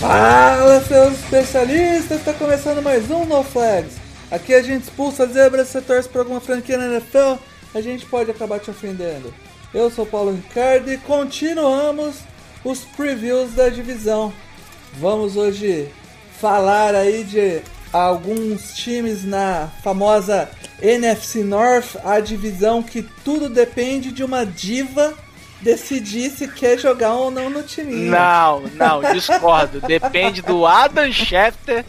Fala, seus especialistas! Está começando mais um No Flags. Aqui a gente expulsa zebras, você torce para alguma franquia na NFL, a gente pode acabar te ofendendo. Eu sou Paulo Ricardo e continuamos os previews da divisão. Vamos hoje falar aí de alguns times na famosa NFC North, a divisão que tudo depende de uma diva decidir se quer jogar ou não no time. Não, não, discordo. Depende do Adam Schefter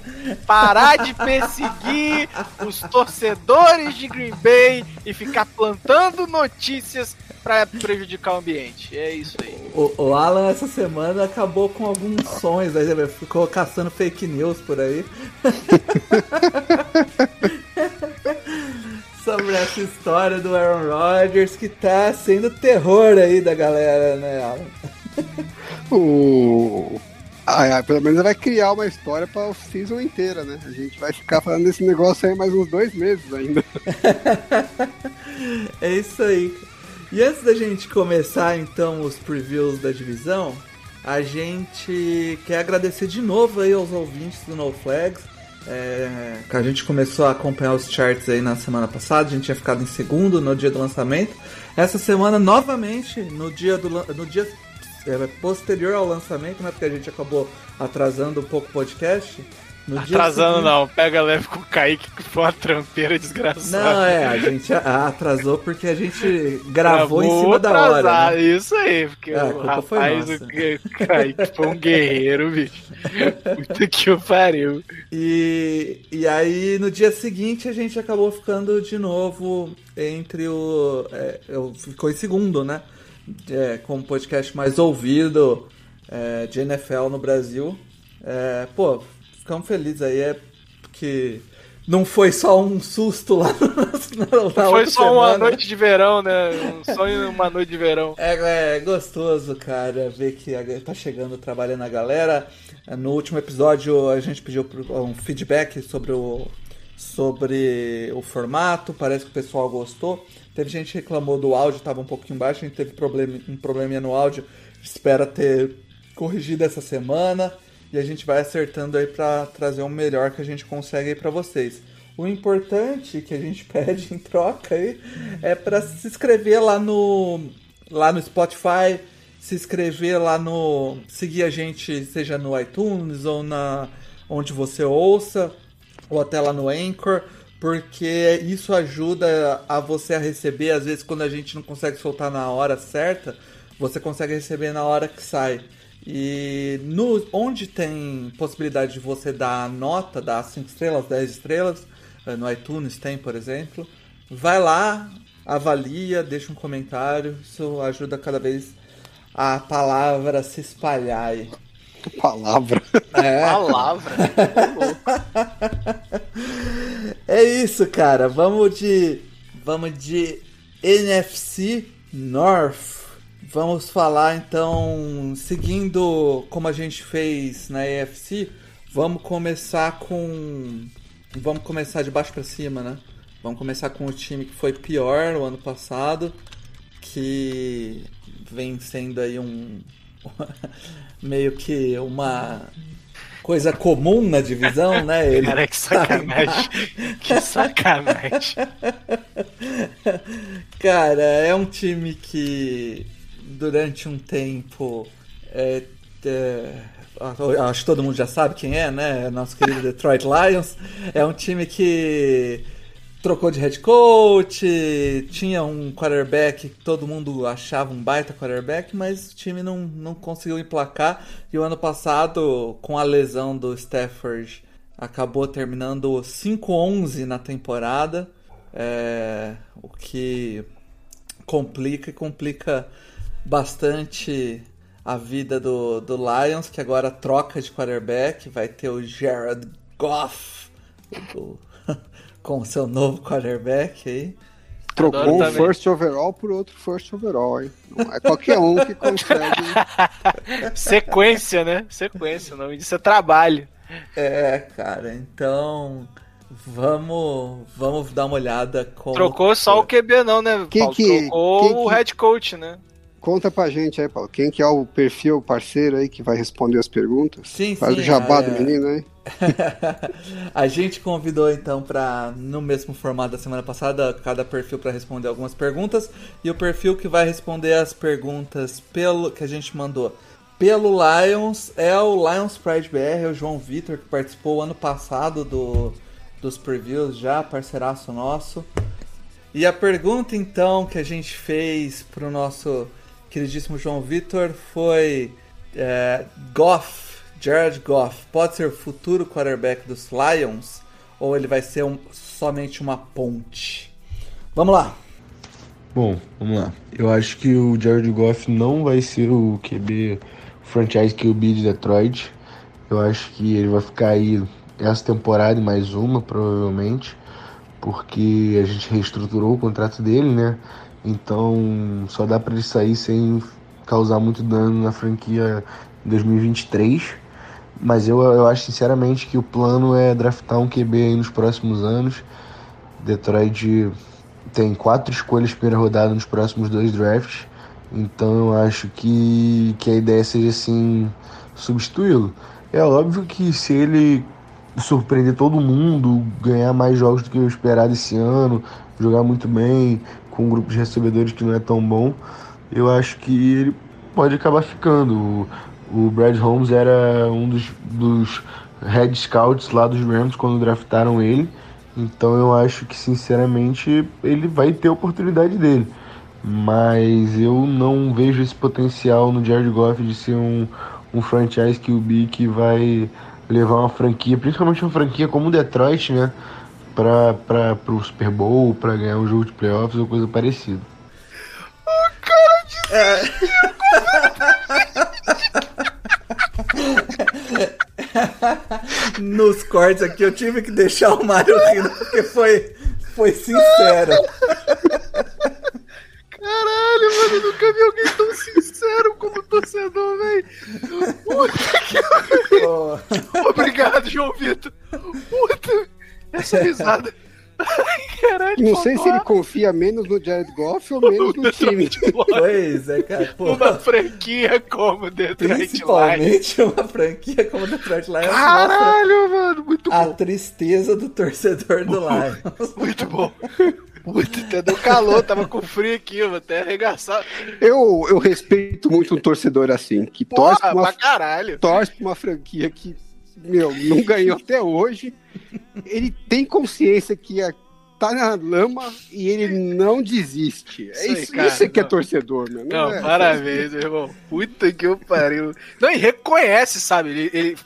parar de perseguir os torcedores de Green Bay e ficar plantando notícias para prejudicar o ambiente. É isso aí. O, o, Alan essa semana acabou com alguns sonhos, aí ficou caçando fake news por aí. sobre essa história do Aaron Rodgers que tá sendo terror aí da galera, né, Alan? o... Ah, pelo menos vai criar uma história para o season inteira, né? A gente vai ficar falando desse negócio aí mais uns dois meses ainda. é isso aí. E antes da gente começar então os previews da divisão, a gente quer agradecer de novo aí aos ouvintes do No Flags é, a gente começou a acompanhar os charts aí na semana passada, a gente tinha ficado em segundo no dia do lançamento. Essa semana, novamente, no dia, do, no dia é, posterior ao lançamento, né? Porque a gente acabou atrasando um pouco o podcast. No Atrasando seguinte... não, pega leve com o Kaique que foi uma trampeira desgraçada. Não, é, a gente atrasou porque a gente gravou em cima da hora. Né? Isso aí, porque é, o rapaz, o Kaique foi um guerreiro, bicho. Puta que o pariu. E, e aí, no dia seguinte, a gente acabou ficando de novo entre o. É, eu, ficou em segundo, né? É, com o podcast mais ouvido é, de NFL no Brasil. É, pô, ficamos felizes aí, é porque não foi só um susto lá na, na Foi só semana. uma noite de verão, né? Um sonho uma noite de verão. É, é gostoso, cara, ver que tá chegando trabalhando a galera. No último episódio a gente pediu um feedback sobre o, sobre o formato, parece que o pessoal gostou. Teve gente que reclamou do áudio, estava um pouquinho baixo, a gente teve problema, um probleminha no áudio, espera ter corrigido essa semana e a gente vai acertando aí para trazer o melhor que a gente consegue aí para vocês. O importante que a gente pede em troca aí é para se inscrever lá no lá no Spotify, se inscrever lá no seguir a gente seja no iTunes ou na onde você ouça ou até lá no Anchor, porque isso ajuda a você a receber às vezes quando a gente não consegue soltar na hora certa, você consegue receber na hora que sai. E no, onde tem possibilidade de você dar nota, dar 5 estrelas, 10 estrelas, eh, no iTunes tem, por exemplo, vai lá, avalia, deixa um comentário, isso ajuda cada vez a palavra se espalhar aí. Palavra. É. Palavra. é isso, cara. Vamos de. Vamos de NFC North. Vamos falar então, seguindo como a gente fez na EFC, vamos começar com. Vamos começar de baixo para cima, né? Vamos começar com o time que foi pior no ano passado, que vem sendo aí um. meio que uma coisa comum na divisão, né? Ele Cara, que sacanagem. que sacanagem. Cara, é um time que durante um tempo. É, é, acho que todo mundo já sabe quem é, né? Nosso querido Detroit Lions. É um time que trocou de head coach, tinha um quarterback que todo mundo achava um baita quarterback, mas o time não, não conseguiu emplacar. E o ano passado, com a lesão do Stafford, acabou terminando 5-11 na temporada, é, o que complica e complica bastante a vida do, do Lions, que agora troca de quarterback, vai ter o Jared Goff o, com o seu novo quarterback aí. Trocou um first overall por outro first overall, hein? Não é qualquer um que consegue. Sequência, né? Sequência, o nome disso é trabalho. É, cara, então vamos, vamos dar uma olhada com. Trocou só o QB, não, né? Quem Paulo? que- Trocou quem o que- head coach, né? Conta pra gente aí, Paulo. Quem que é o perfil parceiro aí que vai responder as perguntas? Sim, Faz sim, o jabá é- do menino aí. a gente convidou então para no mesmo formato da semana passada cada perfil para responder algumas perguntas e o perfil que vai responder as perguntas pelo que a gente mandou pelo Lions é o Lions Pride BR, é o João Vitor que participou ano passado do dos previews já, parceiraço nosso. E a pergunta então que a gente fez pro nosso queridíssimo João Vitor foi é, Goff, Jared Goff, pode ser o futuro quarterback dos Lions ou ele vai ser um- somente uma ponte? Vamos lá. Bom, vamos lá. Eu acho que o Jared Goff não vai ser o QB franchise QB de Detroit. Eu acho que ele vai ficar aí essa temporada e mais uma, provavelmente, porque a gente reestruturou o contrato dele, né? Então só dá para ele sair sem causar muito dano na franquia em 2023. Mas eu, eu acho sinceramente que o plano é draftar um QB nos próximos anos. Detroit tem quatro escolhas primeira rodada nos próximos dois drafts. Então eu acho que, que a ideia seja assim substituí-lo. É óbvio que se ele surpreender todo mundo, ganhar mais jogos do que eu esperado esse ano, jogar muito bem, com um grupo de recebedores que não é tão bom, eu acho que ele pode acabar ficando. O, o Brad Holmes era um dos, dos head scouts lá dos Rams quando draftaram ele. Então eu acho que sinceramente ele vai ter a oportunidade dele. Mas eu não vejo esse potencial no Jared Goff de ser um, um franchise QB que vai levar uma franquia, principalmente uma franquia como o Detroit, né? Pra, pra, pro Super Bowl, pra ganhar um jogo de playoffs ou coisa parecida. Nos cortes aqui eu tive que deixar o Mário rindo porque foi, foi sincero. Caralho, mano, eu nunca vi alguém tão sincero como torcedor, velho. Pô, Obrigado, João Vitor. Puta, essa risada. Ai, caralho, Não sei se ele confia menos no Jared Goff ou menos no time. pois é, cara. Pô, Uma franquia como Detroit Lions. principalmente uma franquia como o Detroit Lions Caralho, mano, muito a bom. tristeza do torcedor do Lions. Muito bom. Puta, até deu calor, tava com frio aqui, eu vou até arregaçar. Eu, eu respeito muito um torcedor assim, que torce Porra, pra uma, pra caralho. torce pra uma franquia que, meu, não ganhou até hoje. Ele tem consciência que tá na lama e ele não desiste. É Isso cara, isso é que é não. torcedor, meu. Não, é- parabéns, meu irmão. Puta que eu pariu. Não, e reconhece, sabe? Ele, ele-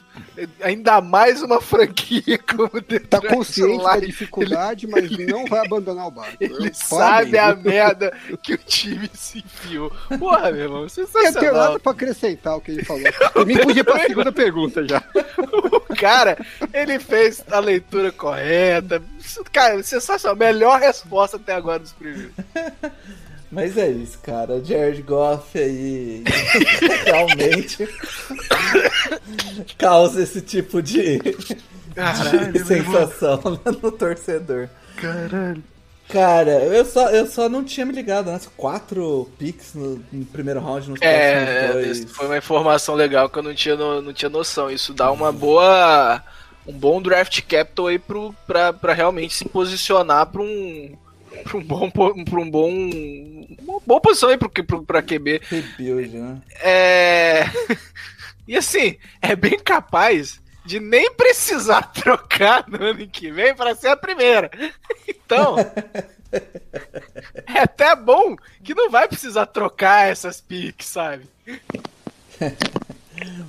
ainda mais uma franquia como Tá Detroit consciente da dificuldade, mas não vai abandonar o barco. Ele Eu- sabe a merda que o time se enfiou. Porra, meu irmão, Eu tenho nada sensacional. pra acrescentar o que ele falou. Por mim, podia pra segunda pergunta já. O cara, ele fez a leitura correta. Cara, sensacional. Melhor resposta até agora dos previews. Mas é isso, cara. O Jared Goff aí realmente causa esse tipo de, de sensação no torcedor. Caralho. Cara, eu só, eu só não tinha me ligado nas quatro picks no, no primeiro round, nos É, dois. foi uma informação legal que eu não tinha, no- não tinha noção. Isso dá uma boa. um bom draft capital aí pro, pra, pra realmente se posicionar pra um. Pra um bom. Pra um bom. Uma boa posição aí pro, pro, pra QB. Rebuild, né? É. E assim, é bem capaz de nem precisar trocar no ano que vem para ser a primeira. Então, é até bom que não vai precisar trocar essas piques, sabe?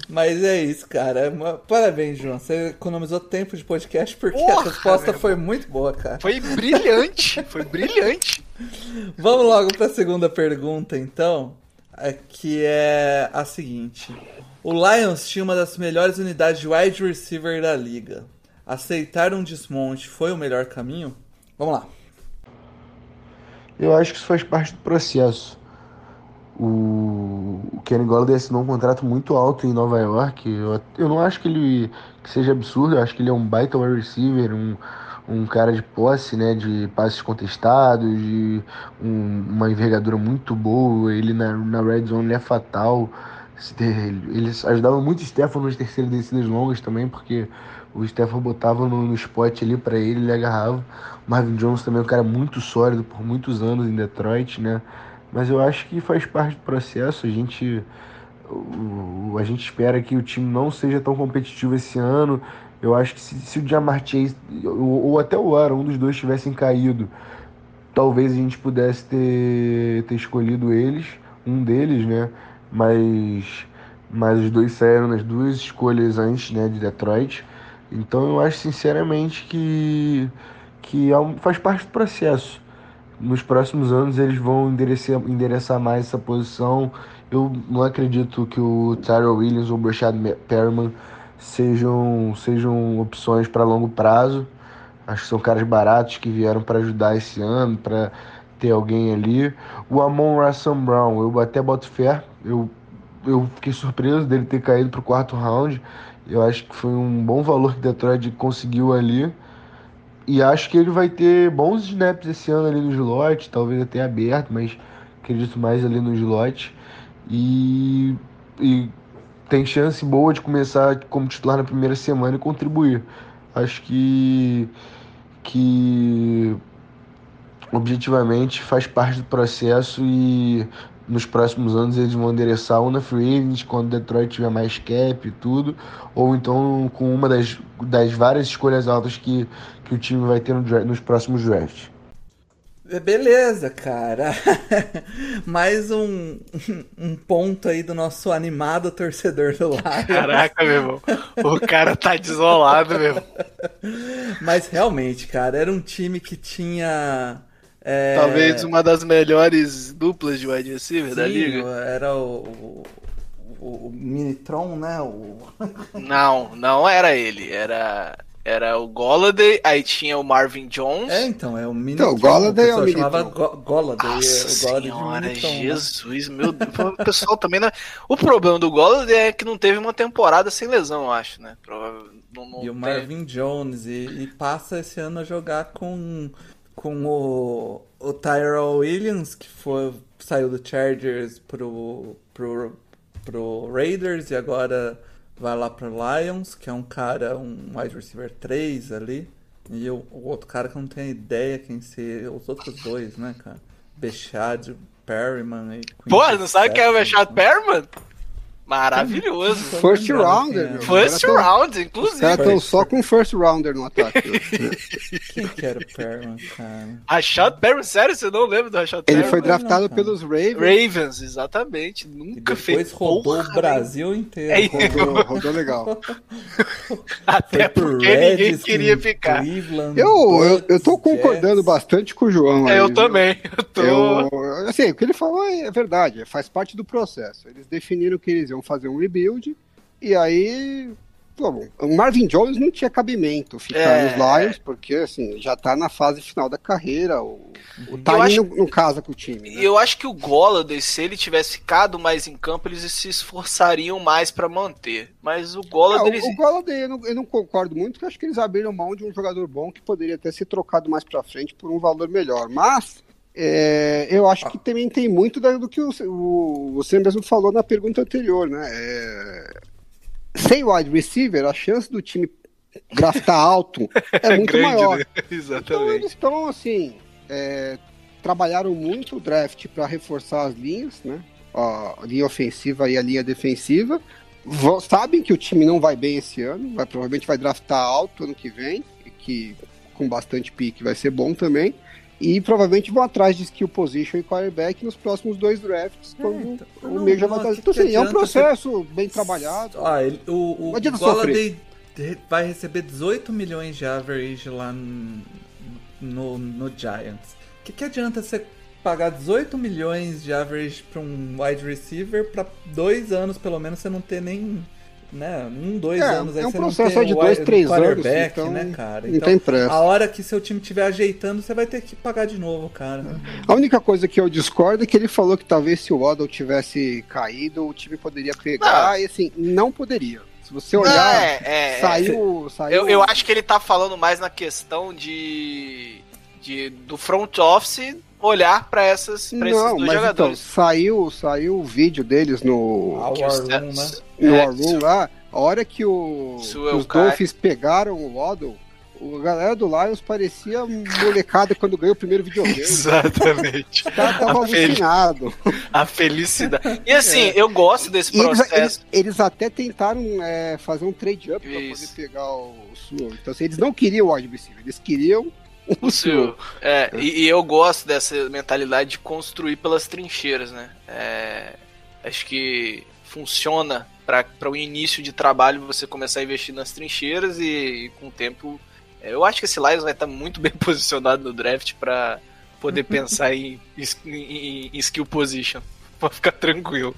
Mas é isso, cara. Parabéns, João. Você economizou tempo de podcast porque a Porra, resposta meu foi muito boa, cara. Foi brilhante, foi brilhante. Vamos logo para a segunda pergunta, então. é que é a seguinte. O Lions tinha uma das melhores unidades de wide receiver da liga. Aceitar um desmonte foi o melhor caminho? Vamos lá. Eu acho que isso faz parte do processo. O, o Kenny Golladay assinou um contrato muito alto em Nova York. Eu, eu não acho que ele que seja absurdo, eu acho que ele é um baita wide receiver, um, um cara de posse, né, de passes contestados, de um, uma envergadura muito boa. Ele na, na red zone ele é fatal. Eles ajudavam muito o Stefan nas terceiras descidas longas também, porque o Stefan botava no, no spot ali para ele, ele agarrava. O Marvin Jones também é um cara muito sólido por muitos anos em Detroit, né? Mas eu acho que faz parte do processo. A gente, a gente espera que o time não seja tão competitivo esse ano. Eu acho que se, se o Chase ou, ou, até o Aaron, um dos dois tivessem caído, talvez a gente pudesse ter, ter escolhido eles, um deles, né? Mas, mas os dois saíram nas duas escolhas antes né, de Detroit. Então eu acho sinceramente que, que é faz parte do processo nos próximos anos eles vão endereçar, endereçar mais essa posição. Eu não acredito que o Tyrell Williams ou o Brashad Perriman sejam, sejam opções para longo prazo. Acho que são caras baratos que vieram para ajudar esse ano, para ter alguém ali. O Amon Russell Brown, eu até boto fé. Eu, eu fiquei surpreso dele ter caído para o quarto round. Eu acho que foi um bom valor que Detroit conseguiu ali. E acho que ele vai ter bons snaps esse ano ali no slot, talvez até aberto, mas acredito mais ali no slot. E, e tem chance boa de começar como titular na primeira semana e contribuir. Acho que, que objetivamente faz parte do processo e nos próximos anos eles vão endereçar ou na free agent, quando Detroit tiver mais cap e tudo, ou então com uma das, das várias escolhas altas que, que o time vai ter no, nos próximos drafts. É, beleza, cara. Mais um, um ponto aí do nosso animado torcedor do Lions. Caraca, meu irmão. O cara tá desolado, meu irmão. Mas realmente, cara, era um time que tinha é... Talvez uma das melhores duplas de wide receiver Sim, da liga. Era o, o, o Minitron, né? O... Não, não era ele. Era era o Golladay, aí tinha o Marvin Jones. É, então, é o Minitron. Então, o Golladay é o Minitron. chamava Go Golladay. Nossa é, o Golladay senhora, Minitron, né? Jesus, né? meu Deus. O pessoal também... Não... O problema do Golladay é que não teve uma temporada sem lesão, eu acho, né? Não, não e o Marvin Jones, e, e passa esse ano a jogar com com o, o Tyrell Williams, que foi, saiu do Chargers pro, pro, pro Raiders e agora vai lá pro Lions, que é um cara, um wide receiver 3 ali. E o, o outro cara que eu não tenho ideia quem ser, os outros dois, né, cara? Bechad, Perryman e Pô, não sabe quem é o Bechad Perryman? Maravilhoso. First rounder, meu. First round, inclusive. Os caras estão só com first rounder no ataque. Quem que era o Perman, cara? Rashad Perman, sério? Você não lembra do Rashad Perman? Ele foi draftado não, pelos Ravens. Raven, exatamente. Nunca fez. Depois rodou porra, o Brasil inteiro. É, rodou, rodou legal. Até porque Redskins, ninguém queria ficar. Cleveland, eu, eu, eu tô concordando Jets. bastante com o João. Aí, eu também. Eu tô... Eu, assim, o que ele falou é verdade, faz parte do processo. Eles definiram que eles iam fazer um rebuild, e aí. Pô, o Marvin Jones não tinha cabimento ficar é... nos Lions, porque assim, já tá na fase final da carreira. O, o time acho... não, não, casa com o time. E né? eu acho que o Golladay, se ele tivesse ficado mais em campo, eles se esforçariam mais para manter. Mas o Golladay. É, o, o Golladay eu não, eu não concordo muito, porque acho que eles abriram mão de um jogador bom que poderia até ser trocado mais para frente por um valor melhor. Mas é, eu acho que também tem muito do que o, o, você mesmo falou na pergunta anterior, né? É, sem wide receiver, a chance do time draftar alto é muito Grande, maior. Né? Exatamente. Então eles estão assim, é, trabalharam muito o draft para reforçar as linhas, né? A linha ofensiva e a linha defensiva. sabem que o time não vai bem esse ano, vai, provavelmente vai draftar alto ano que vem, que com bastante pique vai ser bom também. E provavelmente vão atrás de skill position e quarterback nos próximos dois drafts, é, quando então, o meio já vai estar. Então, assim, é um processo bem trabalhado. Ah, ele, o o Golladay vai receber 18 milhões de average lá no, no, no Giants. O que, que adianta você pagar 18 milhões de average pra um wide receiver pra dois anos, pelo menos, você não ter nem. Né, um, dois É, anos aí é um você processo não tem de um dois, três anos, então né, cara? não tem pressa. A hora que seu time estiver ajeitando, você vai ter que pagar de novo, cara. A única coisa que eu discordo é que ele falou que talvez se o Waddle tivesse caído, o time poderia pegar, e assim, não poderia. Se você olhar, é, é, é. saiu, saiu. Eu, eu acho que ele tá falando mais na questão de, de do front office olhar pra essas pra esses Não, dois mas então, jogadores. saiu, saiu o vídeo deles no, A Que War os- Room, né? no é, War Room lá. A hora que, o, que o os Dolphins pegaram o Waddle, a galera do Lions parecia molecada quando ganhou o primeiro videogame. Exatamente. O cara tava A fel- alucinado. A felicidade. E assim, eu gosto desse eles, processo. eles, eles até tentaram é, fazer um trade-up pra poder pegar o Sewell. Então, assim, eles não queriam o wide receiver, eles queriam o seu. É, e, e eu gosto dessa mentalidade de construir pelas trincheiras, né? É, acho que funciona para o início de trabalho você começar a investir nas trincheiras e, e com o tempo. é, Eu acho que esse Lions vai estar muito bem posicionado no draft para poder pensar em, em- em skill position. Pra ficar tranquilo.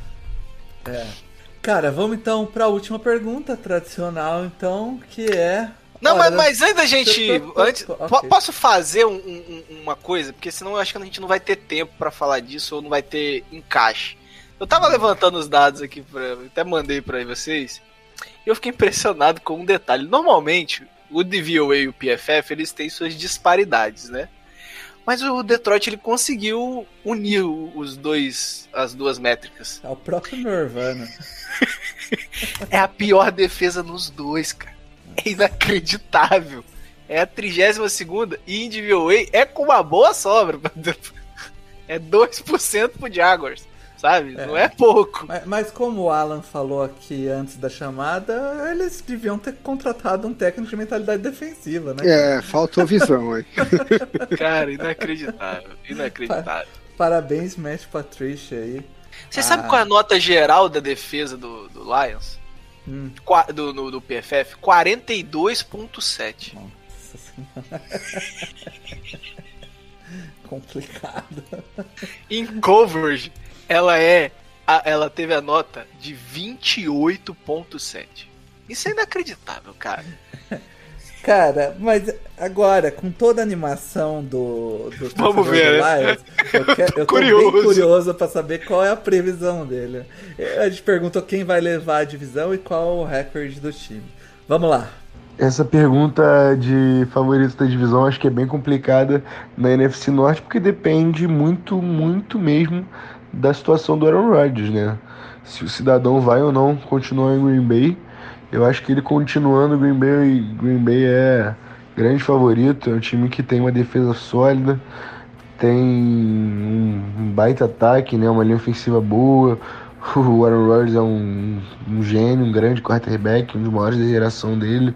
Cara, vamos então pra última pergunta tradicional, então, que é. Não, mas, mas antes da gente. Antes, Ok. po- Posso fazer um- um- um- uma coisa? Porque senão eu acho que a gente não vai ter tempo pra falar disso ou não vai ter encaixe. Eu tava levantando os dados aqui, pra, até mandei pra vocês. E eu fiquei impressionado com um detalhe. Normalmente, o DVOA e o PFF eles têm suas disparidades, né? Mas o Detroit ele conseguiu unir os dois, as duas métricas. É o próprio Nirvana. É a pior defesa nos dois, cara. É inacreditável. É a 32 segunda e em DVOA é com uma boa sobra. É 2% pro Jaguars, sabe? É. Não é pouco. Mas, mas como o Alan falou aqui antes da chamada, eles deviam ter contratado um técnico de mentalidade defensiva, né? É, faltou visão aí. Cara, inacreditável. Inacreditável. Parabéns, Matt Patricia aí. Você Ah. sabe qual é a nota geral da defesa do, do Lions? Hum. Do, no- do PFF? 42,7. Nossa senhora. Complicado. Em coverage, ela é. ela teve a nota de 28,7. Isso é inacreditável, cara. Cara, mas agora, com toda a animação do, do Vamos ver, do né? Lions, eu, quero, eu tô Curioso. bem curioso pra saber qual é a previsão dele. A gente perguntou quem vai levar a divisão e qual o recorde do time. Vamos lá. Essa pergunta de favorito da divisão acho que é bem complicada na NFC Norte, porque depende muito, muito mesmo da situação do Aaron Rodgers, né? Se o cidadão vai ou não continuar em Green Bay. Eu acho que ele continuando Green Bay, Green Bay é grande favorito, é um time que tem uma defesa sólida, tem um, baita ataque, né? Uma linha ofensiva boa. O Aaron Rodgers é um, um gênio, um grande quarterback, um dos maiores da geração dele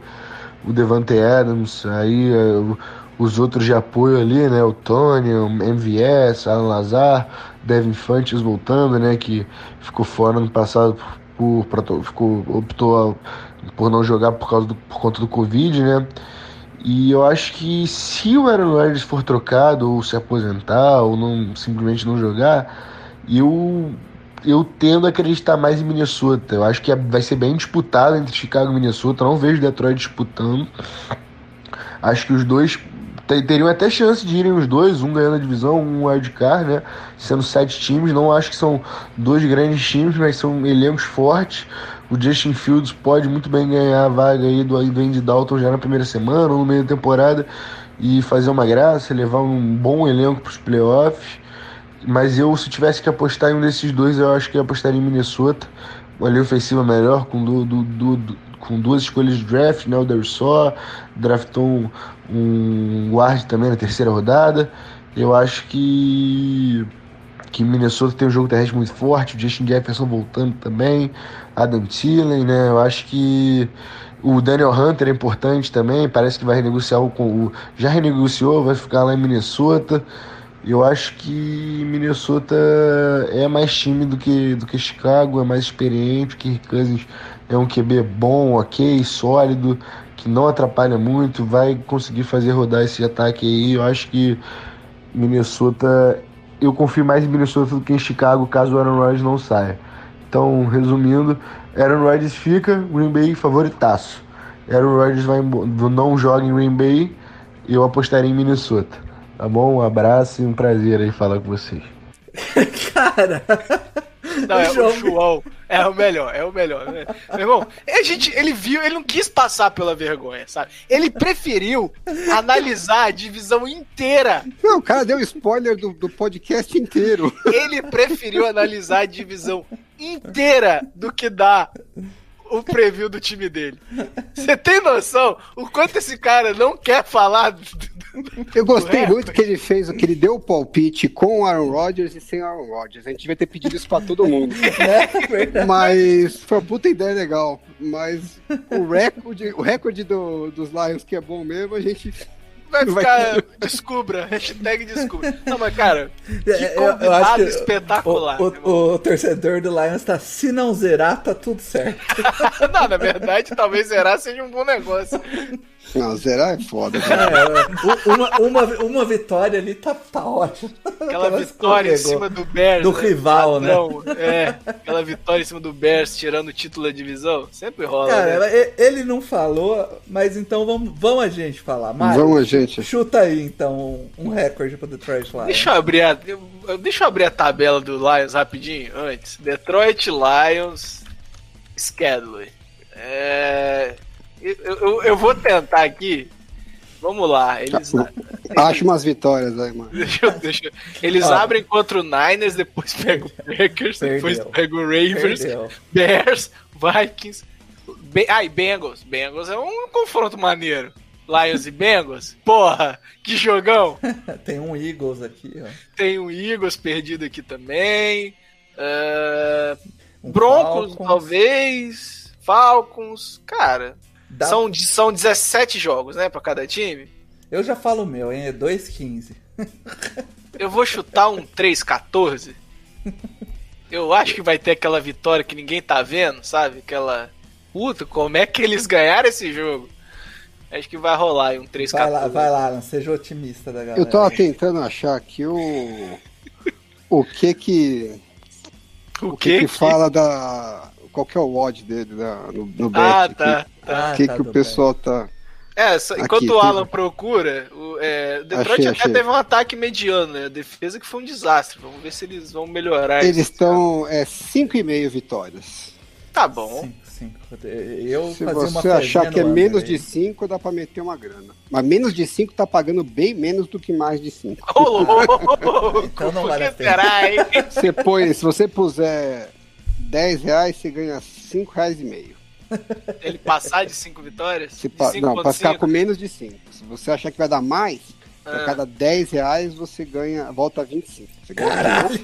o Devante Adams, aí o- os outros de apoio ali, né? O Tony, o MVS, Alan Lazar, Devin Fantes voltando, né? Que ficou fora no passado por, por ficou, optou por não jogar por causa do, por conta do Covid, né? E eu acho que se o Aaron Rodgers for trocado ou se aposentar ou não simplesmente não jogar, eu eu tendo a acreditar mais em Minnesota. Eu acho que é- vai ser bem disputado entre Chicago e Minnesota. Eu não vejo Detroit disputando. Acho que os dois teriam até chance de irem os dois, um ganhando a divisão, um wildcard, né? Sendo sete times. Não acho que são dois grandes times, mas são elencos fortes. O Justin Fields pode muito bem ganhar a vaga aí do, do Andy Dalton já na primeira semana ou no meio da temporada e fazer uma graça, levar um bom elenco para os playoffs. Mas eu, se tivesse que apostar em um desses dois, eu acho que apostaria em Minnesota. Uma linha ofensiva melhor, com, du- du- du- com duas escolhas de draft, né? O Dersó draftou um, um guard também na terceira rodada. Eu acho que, que Minnesota tem um jogo terrestre muito forte, o Justin Jefferson voltando também, Adam Thielen, né? Eu acho que o Daniel Hunter é importante também, parece que vai renegociar o, o já renegociou, vai ficar lá em Minnesota. Eu acho que Minnesota é mais time do que, do que Chicago, é mais experiente. Kirk Cousins é um QB bom, ok, sólido, que não atrapalha muito, vai conseguir fazer rodar esse ataque aí. Eu acho que Minnesota eu confio mais em Minnesota do que em Chicago caso o Aaron Rodgers não saia. Então, resumindo, Aaron Rodgers fica, Green Bay favoritaço. Aaron Rodgers vai, não joga em Green Bay, eu apostaria em Minnesota. Tá bom? Um abraço e um prazer aí falar com vocês. Cara. Não, é o João. É o melhor, é o melhor. Né? Meu irmão, a gente, ele viu, ele não quis passar pela vergonha, sabe? Ele preferiu analisar a divisão inteira. Não, o cara deu spoiler do, do podcast inteiro. Ele preferiu analisar a divisão inteira do que dar o preview do time dele. Você tem noção o quanto esse cara não quer falar eu gostei muito que ele fez, que ele deu o palpite com o Aaron Rodgers e sem Aaron Rodgers. A gente devia ter pedido isso pra todo mundo. né? Mas foi uma puta ideia legal. Mas o recorde, o recorde do, dos Lions, que é bom mesmo, a gente vai ficar. Vai... Descubra, hashtag descubra. Não, mas cara, que é, eu, eu acho que espetacular. O, o, o, torcedor do Lions tá, se não zerar, tá tudo certo. não, na verdade, talvez zerar seja um bom negócio. Não, zerar é foda. É, uma, uma, uma vitória ali tá, tá ótimo. Aquela vitória em cima do Bears. Do né? rival, né? padrão, né? É, aquela vitória em cima do Bears, tirando o título da divisão. Sempre rola. Cara, né? ele não falou, mas então vamos, vamos a gente falar. Mário, vamos a gente. Chuta aí, então, um recorde pro Detroit Lions. Deixa eu abrir a, deixa eu abrir a tabela do Lions rapidinho antes. Detroit Lions Schedule. É eu, eu, eu, vou tentar aqui. Vamos lá. Eles, Acho umas vitórias aí, mano. Deixa eu, deixa eu... Eles ah. abrem contra o Niners, depois pegam o Packers, Perdeu. depois pegam o Ravens, Perdeu. Bears, Vikings. Be... Ah, e Bengals. Bengals é um confronto maneiro. Lions e Bengals? Porra, que jogão! Tem um Eagles aqui, ó. Tem um Eagles perdido aqui também. Uh... Um Broncos, Falcons. talvez. Falcons. Cara, Dá... São, são 17 jogos, né, pra cada time? Eu já falo o meu, hein? É 2,15. Eu vou chutar um 3,14. Eu acho que vai ter aquela vitória que ninguém tá vendo, sabe? Aquela. Puta, como é que eles ganharam esse jogo? Acho que vai rolar aí um 3 Vai lá, vai lá, não seja otimista da galera. Eu tava tentando achar aqui o. O que que. O, o que, que, que fala da qual que é o odd dele na, no, no bet. Ah, tá. tá. O que, tá, que o pessoal tá. É, enquanto aqui, o Alan tem... procura, o é, Detroit achei, até achei. teve um ataque mediano, né? A defesa que foi um desastre. Vamos ver se eles vão melhorar. Eles estão é, 5,5 vitórias. Tá bom. Cinco, cinco. Eu se você achar que é menos de 5, dá pra meter uma grana. Mas menos de 5 tá pagando bem menos do que mais de 5. Oh, então não vale a pena. Você põe, se você puser 10 reais, você ganha 5 reais e meio. Ele passar de 5 vitórias? Se pa... Não, para ficar com menos de 5. Se você achar que vai dar mais, ah. a cada 10 reais você ganha, volta a 25. Você ganha Caralho!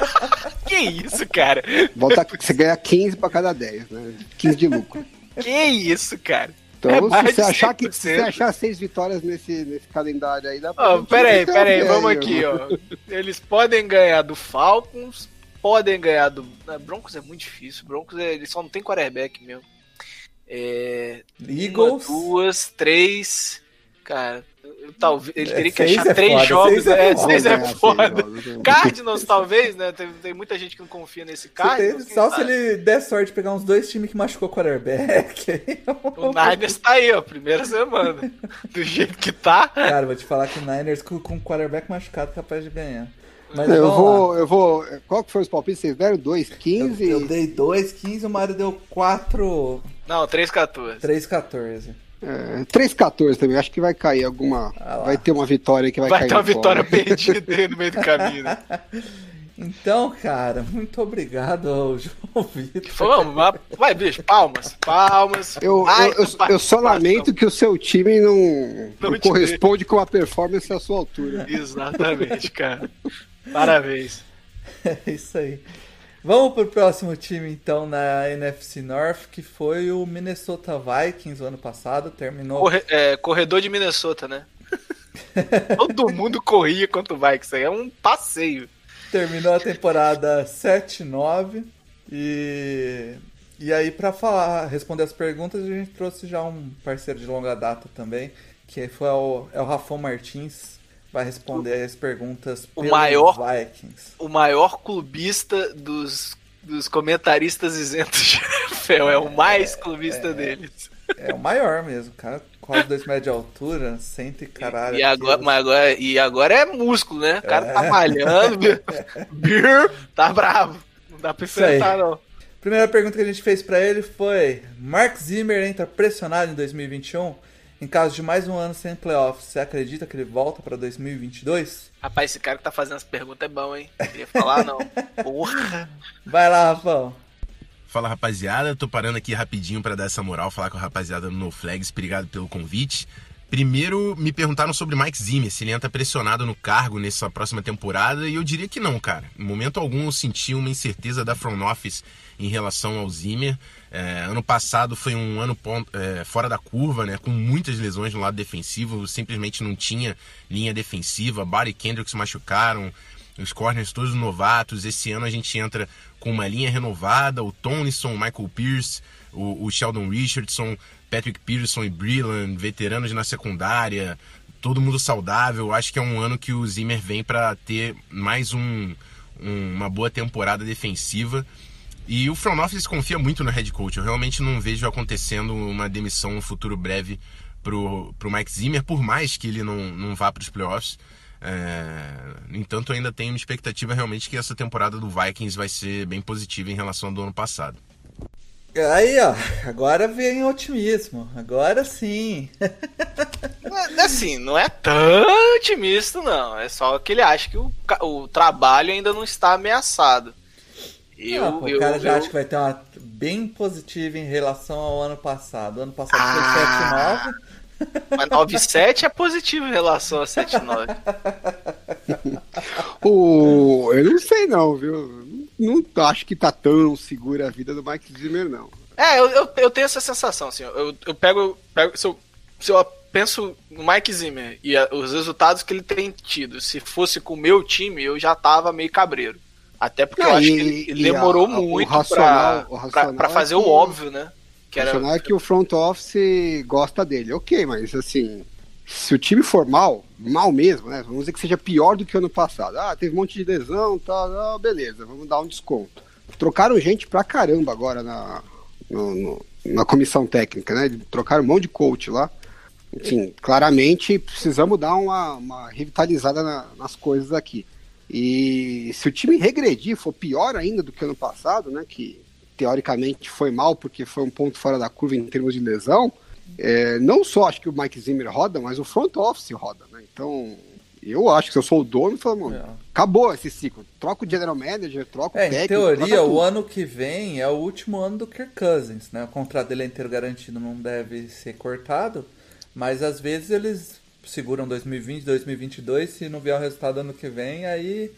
que isso, cara? Volta, você ganha 15 para cada 10, né? 15 de lucro. Que isso, cara? Então, é se você achar que se você achar seis vitórias nesse, nesse calendário aí, dá pra. Oh, peraí, peraí, vamos aqui, ó. Eles podem ganhar do Falcons, podem ganhar do. Né, Broncos é muito difícil. Broncos é, eles só não tem quarterback mesmo. É, Eagles. Uma, duas, três. Cara, talvez ele teria que achar é três foda, jogos. Seis é, é seis é foda. Cardinals, talvez, né? Tem, tem, muita gente que não confia nesse Cardinals. Só se ele der sorte de pegar uns dois times que machucou o quarterback. o Niners tá aí, ó, primeira semana. Do jeito que tá. Cara, vou te falar que o Niners com o quarterback machucado é capaz de ganhar. Mas eu vou, eu vou. Qual que foi os palpites? Vocês deram 2, 15? Eu, eu dei 2, 15, o Mário deu 4. Não, 3, 14. 3, 14. É, 3-14 também, acho que vai cair alguma. Ah vai ter uma vitória que vai, vai cair. Vai ter uma vitória perdida aí no meio do caminho, né? Então, cara, muito obrigado ao João Vitor. Vamos, vai, bicho, palmas, palmas. Eu, eu, eu, eu, só lamento que o seu time não, não, não corresponde com a performance à sua altura. Exatamente, cara. Parabéns. É isso aí. Vamos pro próximo time então na NFC North, que foi o Minnesota Vikings ano passado, terminou. Corre é, corredor de Minnesota, né? Todo mundo corria contra o Vikings, aí é um passeio. Terminou a temporada 7-9 e e aí para falar, responder as perguntas, a gente trouxe já um parceiro de longa data também, que foi o, é o Rafão Martins, vai responder as perguntas O maior- Vikings. O maior clubista dos, dos comentaristas isentos de NFL. É o mais clubista deles. É o maior mesmo, cara. Quase 2 metros de altura, cento e caralho. E agora, quilos. mas agora, e agora é músculo, né? O cara tá É. malhando, bir, tá bravo. Não dá pra enfrentar, não. Primeira pergunta que a gente fez pra ele foi: Mark Zimmer entra pressionado em 2021? Em caso de mais um ano sem playoffs, você acredita que ele volta pra 2022? Rapaz, esse cara que tá fazendo essa pergunta é bom, hein? Não queria falar, não. Porra. Vai lá, Rafão. Fala rapaziada, tô parando aqui rapidinho pra dar essa moral, falar com a rapaziada do No Flags, obrigado pelo convite. Primeiro, me perguntaram sobre Mike Zimmer, se ele entra pressionado no cargo nessa próxima temporada, e eu diria que não, cara. Em momento algum eu senti uma incerteza da front office em relação ao Zimmer. É, ano passado foi um ano pon- é, fora da curva, né, com muitas lesões no lado defensivo, simplesmente não tinha linha defensiva, Barry Kendrick se machucaram, os corners todos novatos. Esse ano a gente entra com uma linha renovada, o Tonison, o Michael Pierce, o, o Sheldon Richardson, Patrick Peterson e Breland, veteranos na secundária, todo mundo saudável. Acho que é um ano que o Zimmer vem para ter mais um, um- uma boa temporada defensiva. E o front office confia muito no head coach. Eu realmente não vejo acontecendo uma demissão no futuro breve pro, pro Mike Zimmer, por mais que ele não, não vá para os playoffs. É, no entanto, ainda tenho uma expectativa realmente que essa temporada do Vikings vai ser bem positiva em relação ao do ano passado. Aí, ó, agora vem o otimismo. Agora sim. Mas, Assim, não é tão otimista, não. É só que ele acha que o, o trabalho ainda não está ameaçado. Eu, Ah, pô, eu, o cara já eu- acha que vai ter uma bem positiva em relação ao ano passado. O ano passado Ah. foi 7-9. Mas 9-7 é positivo em relação a 7-9. O... Eu não sei não, viu? Não acho que tá tão segura a vida do Mike Zimmer, não. É, eu, eu, eu tenho essa sensação, assim. Eu, eu pego. pego se, eu, se eu penso no Mike Zimmer e a- os resultados que ele tem tido, se fosse com o meu time, eu já tava meio cabreiro. Até porque eu acho que ele, ele demorou a- o muito o pra é fazer que- o óbvio, né? Que O era, racional é que o front office gosta dele. Ok, mas assim, se o time for mal, mal mesmo, né? Vamos dizer que seja pior do que o ano passado. Ah, teve um monte de lesão, tá, ah, beleza, vamos dar um desconto. Trocaram gente pra caramba agora na, no- no- na comissão técnica, né? Trocaram um monte de coach lá. Enfim, claramente precisamos dar uma, uma revitalizada na- nas coisas aqui. E se o time regredir, for pior ainda do que ano passado, né? Que teoricamente foi mal porque foi um ponto fora da curva em termos de lesão. é, não só acho que o Mike Zimmer roda, mas o front office roda, né? Então, eu acho que se eu sou o dono, eu falo, mano, É. acabou esse ciclo. Troca o general manager, troca É, o em técnico. teoria, troca o ano que vem é o último ano do Kirk Cousins, né? O contrato dele é inteiro garantido, não deve ser cortado, mas às vezes eles seguram 2020, 2022, se não vier o resultado ano que vem, aí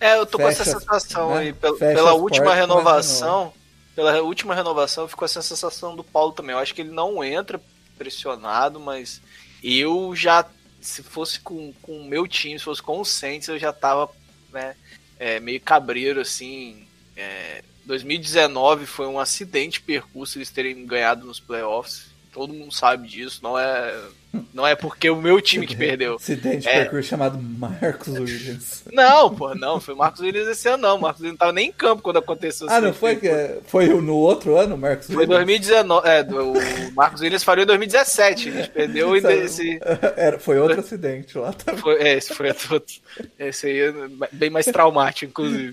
É, eu tô com Fecha, essa sensação né? aí. Pela as última portas, renovação, pela última renovação, ficou essa sensação do Paulo também. Eu acho que ele não entra pressionado, mas eu já, se fosse com com o meu time, se fosse com o Saints, eu já tava né, é, meio cabreiro, assim. É, 2019 foi um acidente percurso eles terem ganhado nos playoffs. Todo mundo sabe disso, não é, não é porque o meu time que perdeu. acidente É. percurso chamado Marcos Williams. Não, pô, não, foi o Marcos Williams esse ano, não. O Marcos Williams não tava nem em campo quando aconteceu Ah, não foi que foi no outro ano, Marcos Foi Williams? 2019, é, o Marcos Williams falhou em 2017. A gente perdeu e esse. Era, foi outro acidente lá também. Foi, é, esse foi outro. Esse aí é bem mais traumático, inclusive.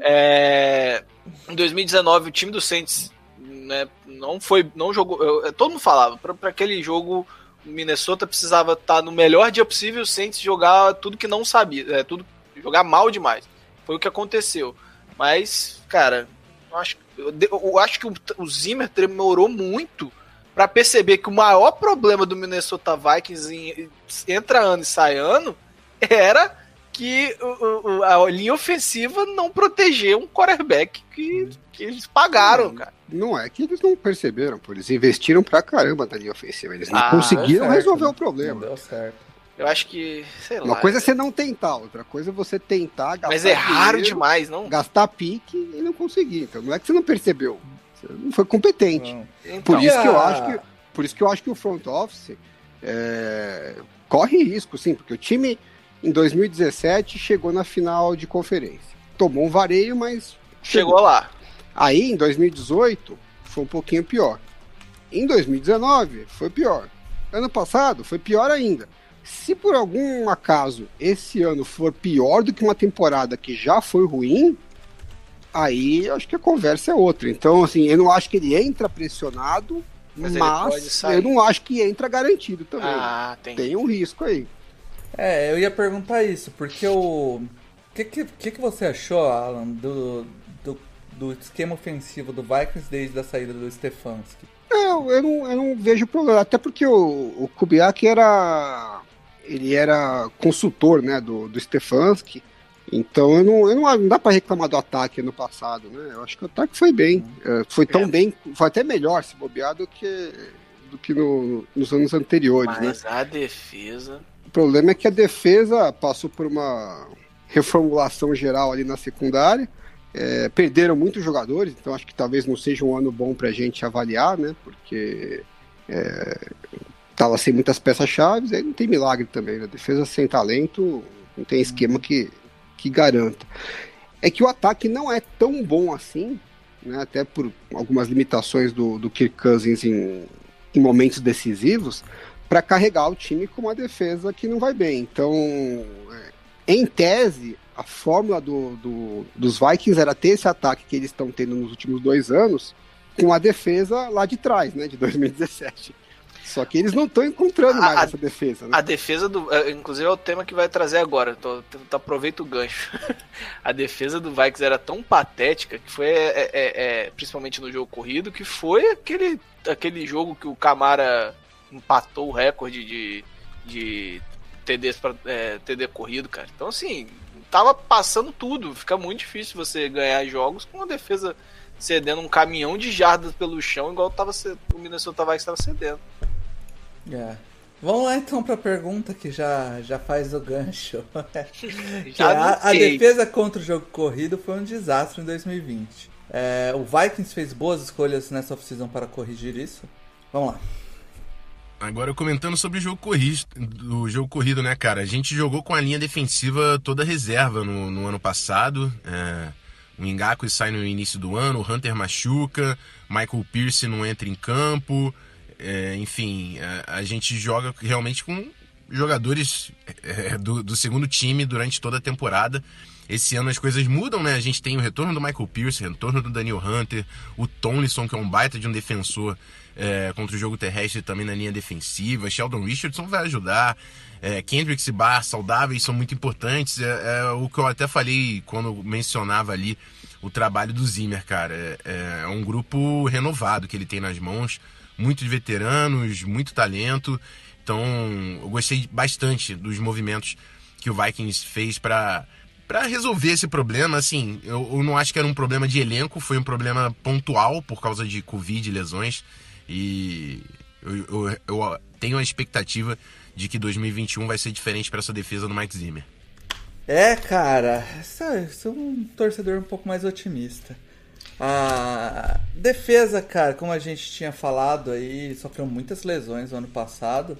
É, em 2019, o time do Saints né, não foi. não jogou. eu- todo mundo falava, para aquele jogo, Minnesota precisava estar no melhor dia possível, Saints jogar tudo que não sabia. É, tudo, jogar mal demais. Foi o que aconteceu. Mas, cara, eu acho, eu, eu acho que o, o Zimmer demorou muito para perceber que o maior problema do Minnesota Vikings em, entra ano e sai ano era que o- o- a linha ofensiva não protegeu um quarterback que, que eles pagaram, Hum. cara. Não é que eles não perceberam, pô. Eles investiram pra caramba na linha ofensiva. Eles não Ah, conseguiram certo, resolver né? o problema. Não deu certo. Eu acho que, sei lá. Uma coisa é você não tentar, outra coisa é você tentar gastar mas é raro dinheiro, demais, não? gastar pique e não conseguir. Então não é que você não percebeu. Você não foi competente. Não. Então, Por isso que eu E a- acho que por isso que eu acho que o front office É, corre risco, sim, porque o time em 2017 chegou na final de conferência. Tomou um vareio, mas chegou, chegou lá. Aí em 2018 foi um pouquinho pior. Em 2019 foi pior. Ano passado foi pior ainda. Se por algum acaso esse ano for pior do que uma temporada que já foi ruim, aí eu acho que a conversa é outra. Então, assim, eu não acho que ele entra pressionado, mas, mas eu não acho que entra garantido também. Ah, tem. tem um risco aí. É, eu ia perguntar isso, porque o. O que, que, que, você achou, Alan, do, do, do esquema ofensivo do Vikings desde a saída do Stefanski? Não, eu não, eu não vejo problema. Até porque o, o Kubiak era. Ele era consultor né, do, do Stefanski. Então eu não, eu não, não dá para reclamar do ataque no passado, né? Eu acho que o ataque foi bem. Uhum. Foi tão é. bem, foi até melhor se bobear do que, do que no, nos anos anteriores, Mas né? Mas a defesa. O problema é que a defesa passou por uma reformulação geral ali na secundária. É, perderam muitos jogadores, então acho que talvez não seja um ano bom para a gente avaliar, né? Porque estava é, sem muitas peças-chave, aí não tem milagre também. Né? A defesa sem talento não tem esquema que, que garanta. É que o ataque não é tão bom assim, né? até por algumas limitações do, do Kirk Cousins em, em momentos decisivos, para carregar o time com uma defesa que não vai bem. Então, é, em tese, a fórmula do, do, dos Vikings era ter esse ataque que eles estão tendo nos últimos dois anos com a defesa lá de trás, né, de 2017. Só que eles não estão encontrando mais a, essa defesa. Né? A defesa do. É, inclusive é o tema que vai trazer agora. Tô, tô, aproveito o gancho. a defesa do Vikings era tão patética que foi, é, é, é, principalmente no jogo corrido, que foi aquele, aquele jogo que o Camara empatou o recorde de, de TDs pra, é, TD corrido, cara. Então, assim, tava passando tudo. Fica muito difícil você ganhar jogos com uma defesa cedendo um caminhão de jardas pelo chão, igual tava, o Minnesota Vikings estava cedendo. É. Vamos lá então para a pergunta que já, já faz o gancho. é a, a, defesa contra o jogo corrido foi um desastre em 2020. É, o Vikings fez boas escolhas nessa off-season para corrigir isso? Vamos lá. Agora comentando sobre o jogo corrido, jogo corrido, né, cara? A gente jogou com a linha defensiva toda reserva no, no ano passado. É, o Ngaku sai no início do ano, o Hunter machuca, Michael Pierce não entra em campo. É, enfim, a, a, gente joga realmente com jogadores é, do, do segundo time durante toda a temporada. Esse ano as coisas mudam, né? A gente tem o retorno do Michael Pierce, o retorno do Daniel Hunter, o Tomlinson, que é um baita de um defensor é, contra o jogo terrestre também na linha defensiva. Sheldon Richardson vai ajudar. É, Kendricks e Barr saudáveis são muito importantes. É, é, o que eu até falei quando mencionava ali o trabalho do Zimmer, cara. É, é um grupo renovado que ele tem nas mãos, muitos veteranos, muito talento. Então, eu gostei bastante dos movimentos que o Vikings fez para para resolver esse problema, assim, eu, eu, não acho que era um problema de elenco, foi um problema pontual por causa de Covid e lesões. E eu, eu, eu tenho a expectativa de que 2021 vai ser diferente para essa defesa do Mike Zimmer. É, cara, sou um torcedor um pouco mais otimista. A defesa, cara, como a gente tinha falado aí, sofreu muitas lesões no ano passado,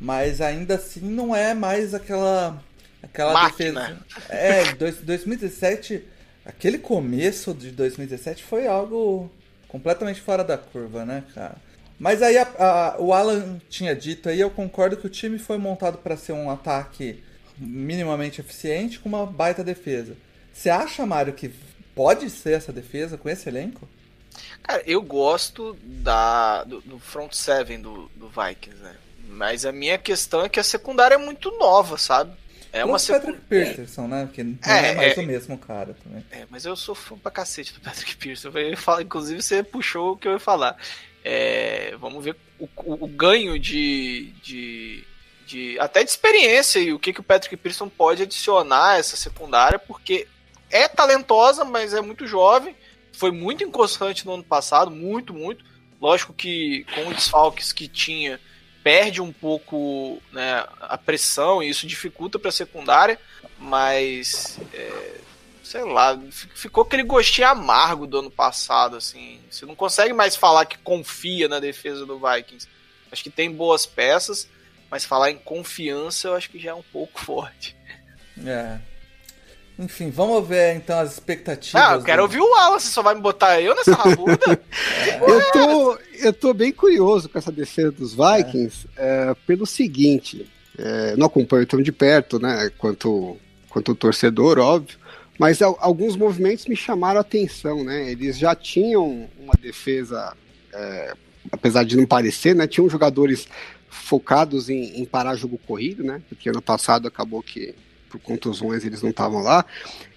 mas ainda assim não é mais aquela Aquela Máquina. defesa. É, dois, 2017. Aquele começo de 2017 foi algo completamente fora da curva, né, cara? Mas aí a, a, o Alan tinha dito aí, eu concordo que o time foi montado para ser um ataque minimamente eficiente com uma baita defesa. Você acha, Mário, que pode ser essa defesa com esse elenco? Cara, eu gosto da, do, do front seven do, do Vikings, né? Mas a minha questão é que a secundária é muito nova, sabe? É uma Patrick Peterson, né? Que não é, é mais é, o mesmo cara também. É, mas eu sou fã pra cacete do Patrick Peterson. Eu falo, inclusive, você puxou o que eu ia falar. É, vamos ver o, o, o ganho de, de, de, até de experiência e o que, que o Patrick Peterson pode adicionar a essa secundária, porque é talentosa, mas é muito jovem. Foi muito inconstante no ano passado, muito, muito. Lógico que com os desfalques que tinha, perde um pouco né, a pressão e isso dificulta para a secundária, mas é, sei lá, ficou aquele gostinho amargo do ano passado, assim. Você não consegue mais falar que confia na defesa do Vikings. Acho que tem boas peças, Mas falar em confiança eu acho que já é um pouco forte. É. Enfim, vamos ver então as expectativas. Ah, eu quero do... ouvir o Alan, você só vai me botar eu nessa rabuda? eu, tô, eu tô bem curioso com essa defesa dos Vikings é. É, pelo seguinte, é, não acompanho tão de perto, né, quanto, quanto o torcedor, óbvio, mas alguns movimentos me chamaram a atenção, né, eles já tinham uma defesa, é, apesar de não parecer, né, tinham jogadores focados em, em parar jogo corrido, né, porque ano passado acabou que por contusões eles não estavam lá.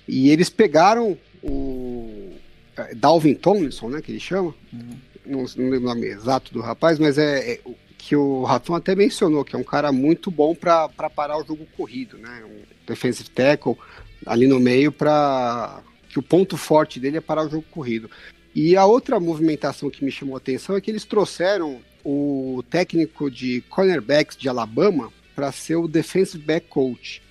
E eles pegaram o é, Dalvin Tomlinson, né, que ele chama. Uhum. Não, não, lembro o nome exato do rapaz, mas é, é que o Rafão até mencionou, que é um cara muito bom para parar o jogo corrido, né? Um defensive tackle ali no meio para que o ponto forte dele é parar o jogo corrido. E a outra movimentação que me chamou a atenção é que eles trouxeram o técnico de cornerbacks de Alabama para ser o defensive back coach.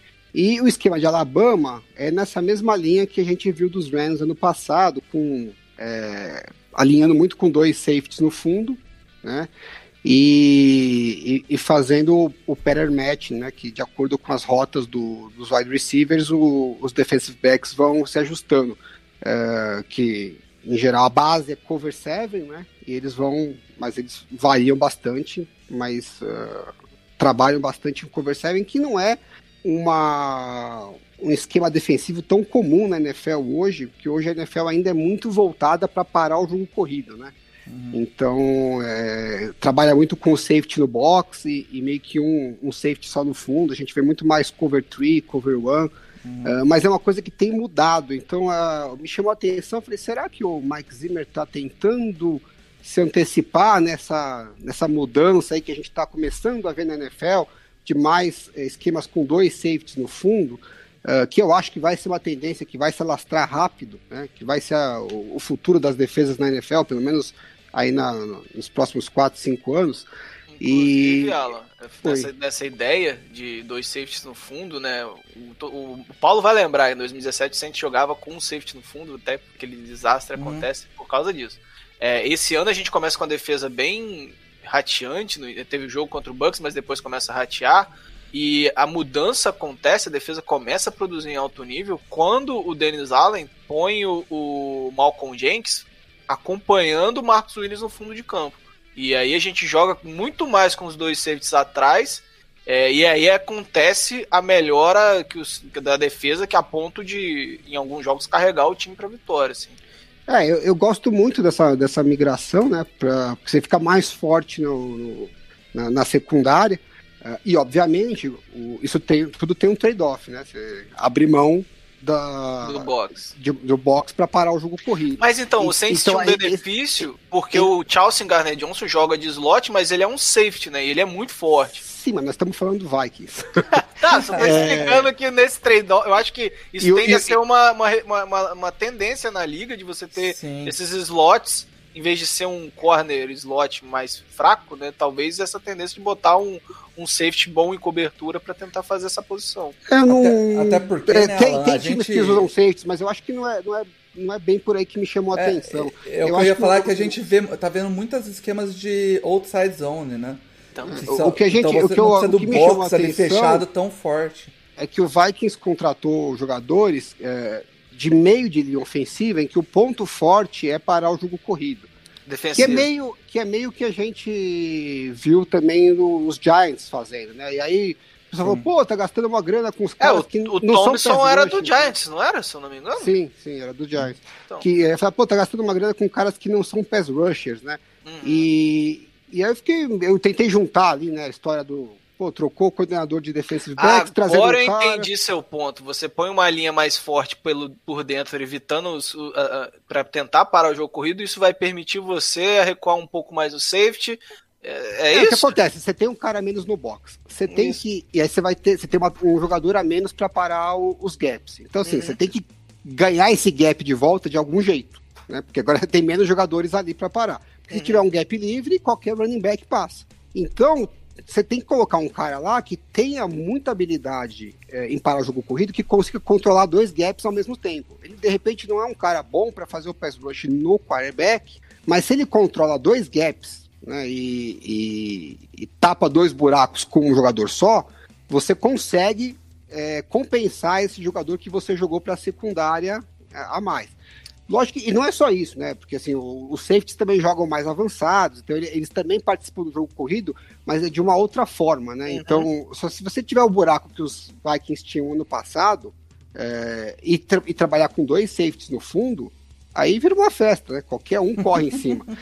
E o esquema de Alabama é nessa mesma linha que a gente viu dos Rams ano passado, com é, alinhando muito com dois safeties no fundo, né? E, e, e fazendo o, pattern matching, né? Que de acordo com as rotas do, dos wide receivers, o, os defensive backs vão se ajustando. É, que em geral a base é cover 7, né? E eles vão, mas eles variam bastante, mas uh, trabalham bastante em cover 7, que não é uma, um esquema defensivo tão comum na NFL hoje, que hoje a NFL ainda é muito voltada para parar o jogo corrido, né? Uhum. Então, é, trabalha muito com o safety no box e, e meio que um, um, safety só no fundo. A gente vê muito mais cover 3, cover 1, uhum. uh, mas é uma coisa que tem mudado. Então, uh, me chamou a atenção. Falei, será que o Mike Zimmer está tentando se antecipar nessa, nessa mudança aí que a gente está começando a ver na NFL? De mais eh, esquemas com dois safeties no fundo, uh, que eu acho que vai ser uma tendência que vai se alastrar rápido, né? que vai ser a, o, o, futuro das defesas na NFL, pelo menos aí na, nos próximos 4, 5 anos. Inclusive, e... Alan, nessa, nessa, ideia de dois safeties no fundo, né? O, o, o, Paulo vai lembrar, em 2017 a gente jogava com um safety no fundo, até aquele desastre uhum. acontece por causa disso. É, esse ano a gente começa com a defesa bem rateante. Teve o jogo contra o Bucks, mas depois começa a ratear. E a mudança acontece, a defesa começa a produzir em alto nível quando o Dennis Allen põe o, o Malcolm Jenkins acompanhando o Marcos Williams no fundo de campo. E aí a gente joga muito mais com os dois safeties atrás. É, e aí acontece a melhora que os, da defesa que a ponto de, em alguns jogos, carregar o time para vitória. Assim. É, eu, eu, gosto muito dessa, dessa migração, né? Pra, porque você fica mais forte no, no na, na, secundária. Uh, e, obviamente, o, isso tem, tudo tem um trade-off, né? Você abre mão da, do box, de, do box para parar o jogo corrido. Mas então, o Saints então, tinha um benefício, esse... porque o Chelsea Garner Johnson joga de slot, mas ele é um safety, né? E ele é muito forte. Sim, mas nós estamos falando do Vikings. tá, só tô é... explicando que nesse trade eu acho que isso e, tende e, a ser uma, uma, uma, uma, tendência na liga de você ter sim. esses slots em vez de ser um corner slot mais fraco, né? Talvez essa tendência de botar um, um safety bom em cobertura para tentar fazer essa posição. Eu não... até, até porque é, né, tem, tem times gente... que usam safeties, mas eu acho que não é, não é, não é bem por aí que me chamou a é, atenção. É, eu, eu ia falar que, que a gente vê, tá vendo muitos esquemas de outside zone, né? Então, o que a gente, então o que, eu, o que me chamou a atenção fechado tão forte é que o Vikings contratou jogadores é, de meio de linha ofensiva em que o ponto forte é parar o jogo corrido. Defensivo. Que é meio que é meio que a gente viu também os Giants fazendo, né? E aí o pessoal falou, pô, tá gastando uma grana com os caras é, o, que o não Thompson são era do Giants, não era, se eu não me engano? Sim, sim, era do Giants. Então. Que é, fala, pô, tá gastando uma grana com caras que não são pass rushers, né? Uhum. E, e aí eu fiquei, eu tentei juntar ali, né, a história do pô, trocou o coordenador de defensive backs, trazendo Agora eu entendi seu ponto. Você põe uma linha mais forte pelo, por dentro, evitando uh, uh, para tentar parar o jogo corrido, isso vai permitir você recuar um pouco mais o safety. É, é, é isso? O que acontece? Você tem um cara a menos no box. Você tem isso. que. E aí você vai ter. Você tem uma, um jogador a menos para parar o, os gaps. Então, assim, uhum. você tem que ganhar esse gap de volta de algum jeito. Né? Porque agora tem menos jogadores ali para parar. Se uhum. tiver um gap livre, qualquer running back passa. Então, você tem que colocar um cara lá que tenha muita habilidade é, em parar o jogo corrido, que consiga controlar dois gaps ao mesmo tempo. Ele, de repente, não é um cara bom para fazer o pass rush no quarterback, mas se ele controla dois gaps né, e, e, e, tapa dois buracos com um jogador só, você consegue é, compensar esse jogador que você jogou para a secundária é, a mais. Lógico que, e não é só isso, né? Porque assim, os safeties também jogam mais avançados, então eles também participam do jogo corrido, mas é de uma outra forma, né? Uhum. Então, só se você tiver o buraco que os Vikings tinham ano passado é, e, tra e trabalhar com dois safeties no fundo, aí vira uma festa, né? Qualquer um corre em cima.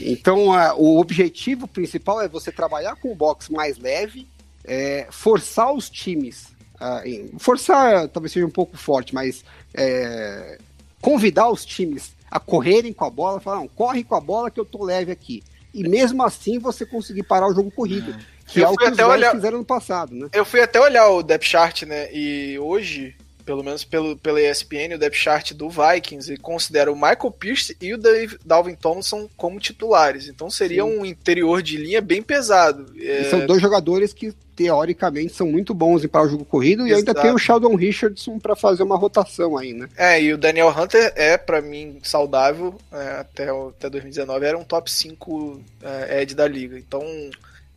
Então, a, o objetivo principal é você trabalhar com um box mais leve, é, forçar os times. Uh, forçar talvez seja um pouco forte, mas é, convidar os times a correrem com a bola, falar, não, corre com a bola que eu tô leve aqui. E mesmo assim você conseguir parar o jogo corrido. É. Que eu é o que os olhar... fizeram no passado, né? Eu fui até olhar o depth chart, né? E hoje, pelo menos pelo, pela ESPN, o depth chart do Vikings, e considera o Michael Pierce e o Dave, Dalvin Thompson como titulares. Então seria Sim. um interior de linha bem pesado. É... São dois jogadores que teoricamente são muito bons para o jogo corrido Exato. e ainda tem o Sheldon Richardson para fazer uma rotação aí, né? É, e o Daniel Hunter é, para mim, saudável é, até, até 2019, era um top 5 é, Ed da liga. Então,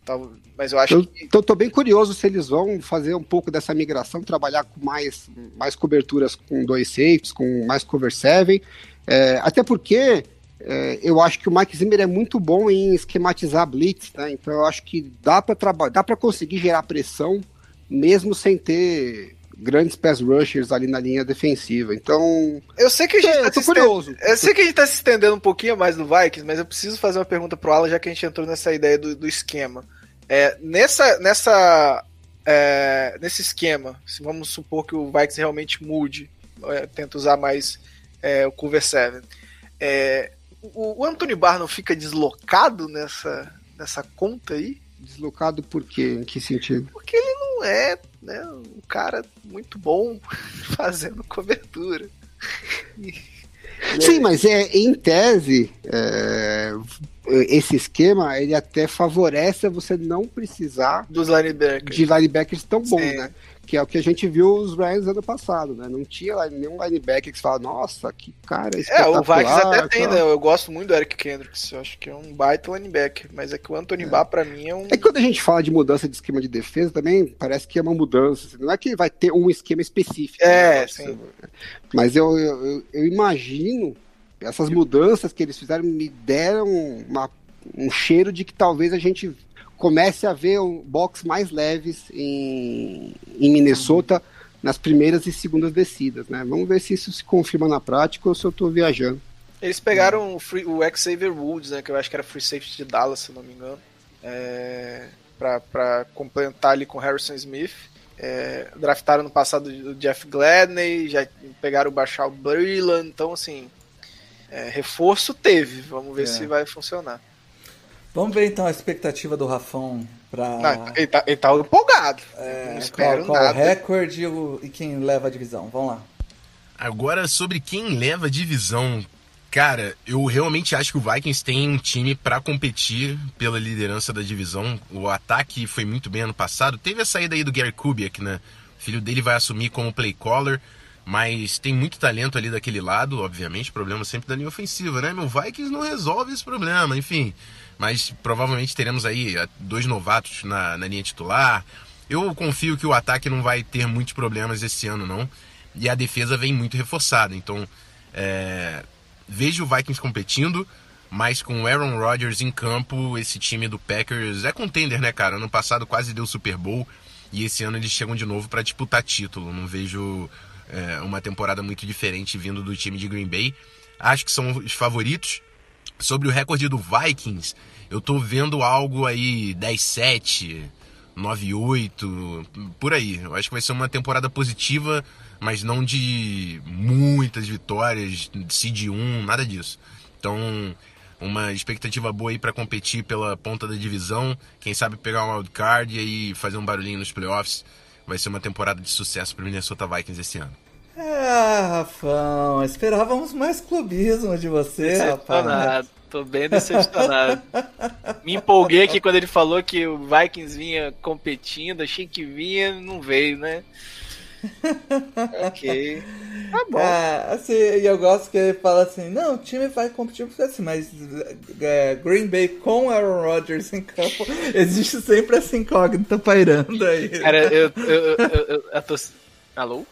tá, mas eu acho eu, que. Tô, tô, bem curioso se eles vão fazer um pouco dessa migração, trabalhar com mais, mais coberturas com dois safes, com mais cover 7. É, até porque é, eu acho que o Mike Zimmer é muito bom em esquematizar blitz, né? Então eu acho que dá para trabalhar, dá para conseguir gerar pressão mesmo sem ter grandes pass rushers ali na linha defensiva. Então, eu sei que a gente é, tá curioso. Eu sei que a gente tá se estendendo um pouquinho mais no Vikings, mas eu preciso fazer uma pergunta pro Alan já que a gente entrou nessa ideia do, do esquema. É, nessa nessa é, nesse esquema, se vamos supor que o Vikings realmente mude, é, tenta usar mais é, o cover 7. É, o, o Anthony Barr não fica deslocado nessa, nessa conta aí? Deslocado por quê? Em que sentido? Porque ele não é né, um cara muito bom fazendo cobertura. Sim, mas é, em tese, é, esse esquema ele até favorece você não precisar dos linebackers. de linebackers tão bons, Sim. né? que é o que a gente viu os Rams ano passado, né? Não tinha nenhum linebacker que você fala, nossa, que cara É, o Vikings até tem, né? Eu gosto muito do Eric Kendricks, eu acho que é um baita linebacker, mas é que o Anthony é. Barr pra mim é um... É que quando a gente fala de mudança de esquema de defesa também, parece que é uma mudança, assim, não é que vai ter um esquema específico. É, né? sim. Mas eu, eu, eu imagino, essas mudanças que eles fizeram me deram uma, um cheiro de que talvez a gente comece a ver box mais leves em, em Minnesota nas primeiras e segundas descidas, né? Vamos ver se isso se confirma na prática ou se eu estou viajando. Eles pegaram o, free, o Xavier Woods, né? Que eu acho que era free safety de Dallas, se não me engano. É, para complementar ali com Harrison Smith. É, draftaram no passado o Jeff Gladney, já pegaram o Bachal Brilland, então assim, é, reforço teve, vamos ver é. se vai funcionar. Vamos ver então a expectativa do Rafão para. ele, tá, ele tá empolgado. É, qual, qual o recorde e, e quem leva a divisão? Vamos lá. Agora, sobre quem leva a divisão, cara, eu realmente acho que o Vikings tem um time para competir pela liderança da divisão. O ataque foi muito bem ano passado. Teve a saída aí do Gary Kubiak, né? O filho dele vai assumir como play caller, mas tem muito talento ali daquele lado, obviamente. Problema sempre da linha ofensiva, né? Meu Vikings não resolve esse problema, enfim mas provavelmente teremos aí eh, dois novatos na, na linha titular. Eu confio que o ataque não vai ter muitos problemas esse ano, não. E a defesa vem muito reforçada. Então, é, vejo o Vikings competindo, mas com o Aaron Rodgers em campo, esse time do Packers é contender, né, cara? Ano passado quase deu Super Bowl e esse ano eles chegam de novo para disputar título. Não vejo é, uma temporada muito diferente vindo do time de Green Bay. Acho que são os favoritos. Sobre o recorde do Vikings, eu tô vendo algo aí 10-7, 9-8, por aí. Eu acho que vai ser uma temporada positiva, mas não de muitas vitórias, seed 1, nada disso. Então, uma expectativa boa aí para competir pela ponta da divisão, quem sabe pegar um wildcard e aí fazer um barulhinho nos playoffs. Vai ser uma temporada de sucesso para Minnesota Vikings esse ano. É, Rafão, esperávamos mais clubismo de você, rapaz. Tô bem decepcionado. Me empolguei aqui quando ele falou que o Vikings vinha competindo, achei que vinha, não veio, né? ok. Tá bom. É, assim, e eu gosto que ele fala assim, não, o time vai competir com assim, mas é, Green Bay com Aaron Rodgers em campo, existe sempre essa incógnita pairando aí. Cara, eu, eu, eu, eu, eu torcida... Alô?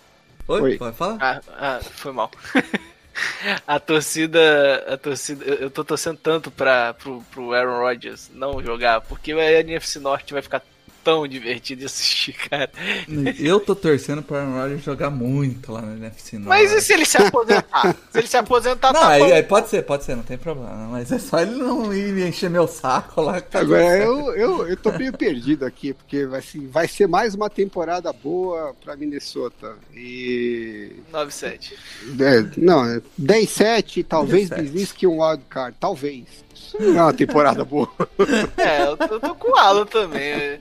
Oi, Oi. pode falar? Ah, ah, foi mal. A torcida, a torcida, eu eu tô torcendo tanto para pro, pro Aaron Rodgers não jogar, porque a NFC Norte vai ficar tão divertido de assistir, cara. Eu tô torcendo para Aaron Rodgers jogar muito lá no NFC Norte. Mas e se ele se aposentar? se ele se aposentar, Não, tá aí, bom. aí pode ser, pode ser, não tem problema. Mas é só ele não ir me encher meu saco lá. tá Agora, eu, eu, eu tô meio perdido aqui, porque vai, assim, vai ser mais uma temporada boa pra Minnesota. E. 9-7. é, não, é 10-7, talvez 17. belisque um wildcard, talvez. Isso não é uma temporada boa. É, eu tô, eu tô com o Alan também.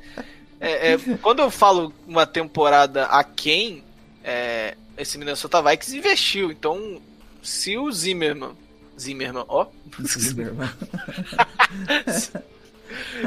É, é, quando eu falo uma temporada a quem, é, esse Minnesota Vikings investiu. Então, se o Zimmerman. Zimmerman, ó.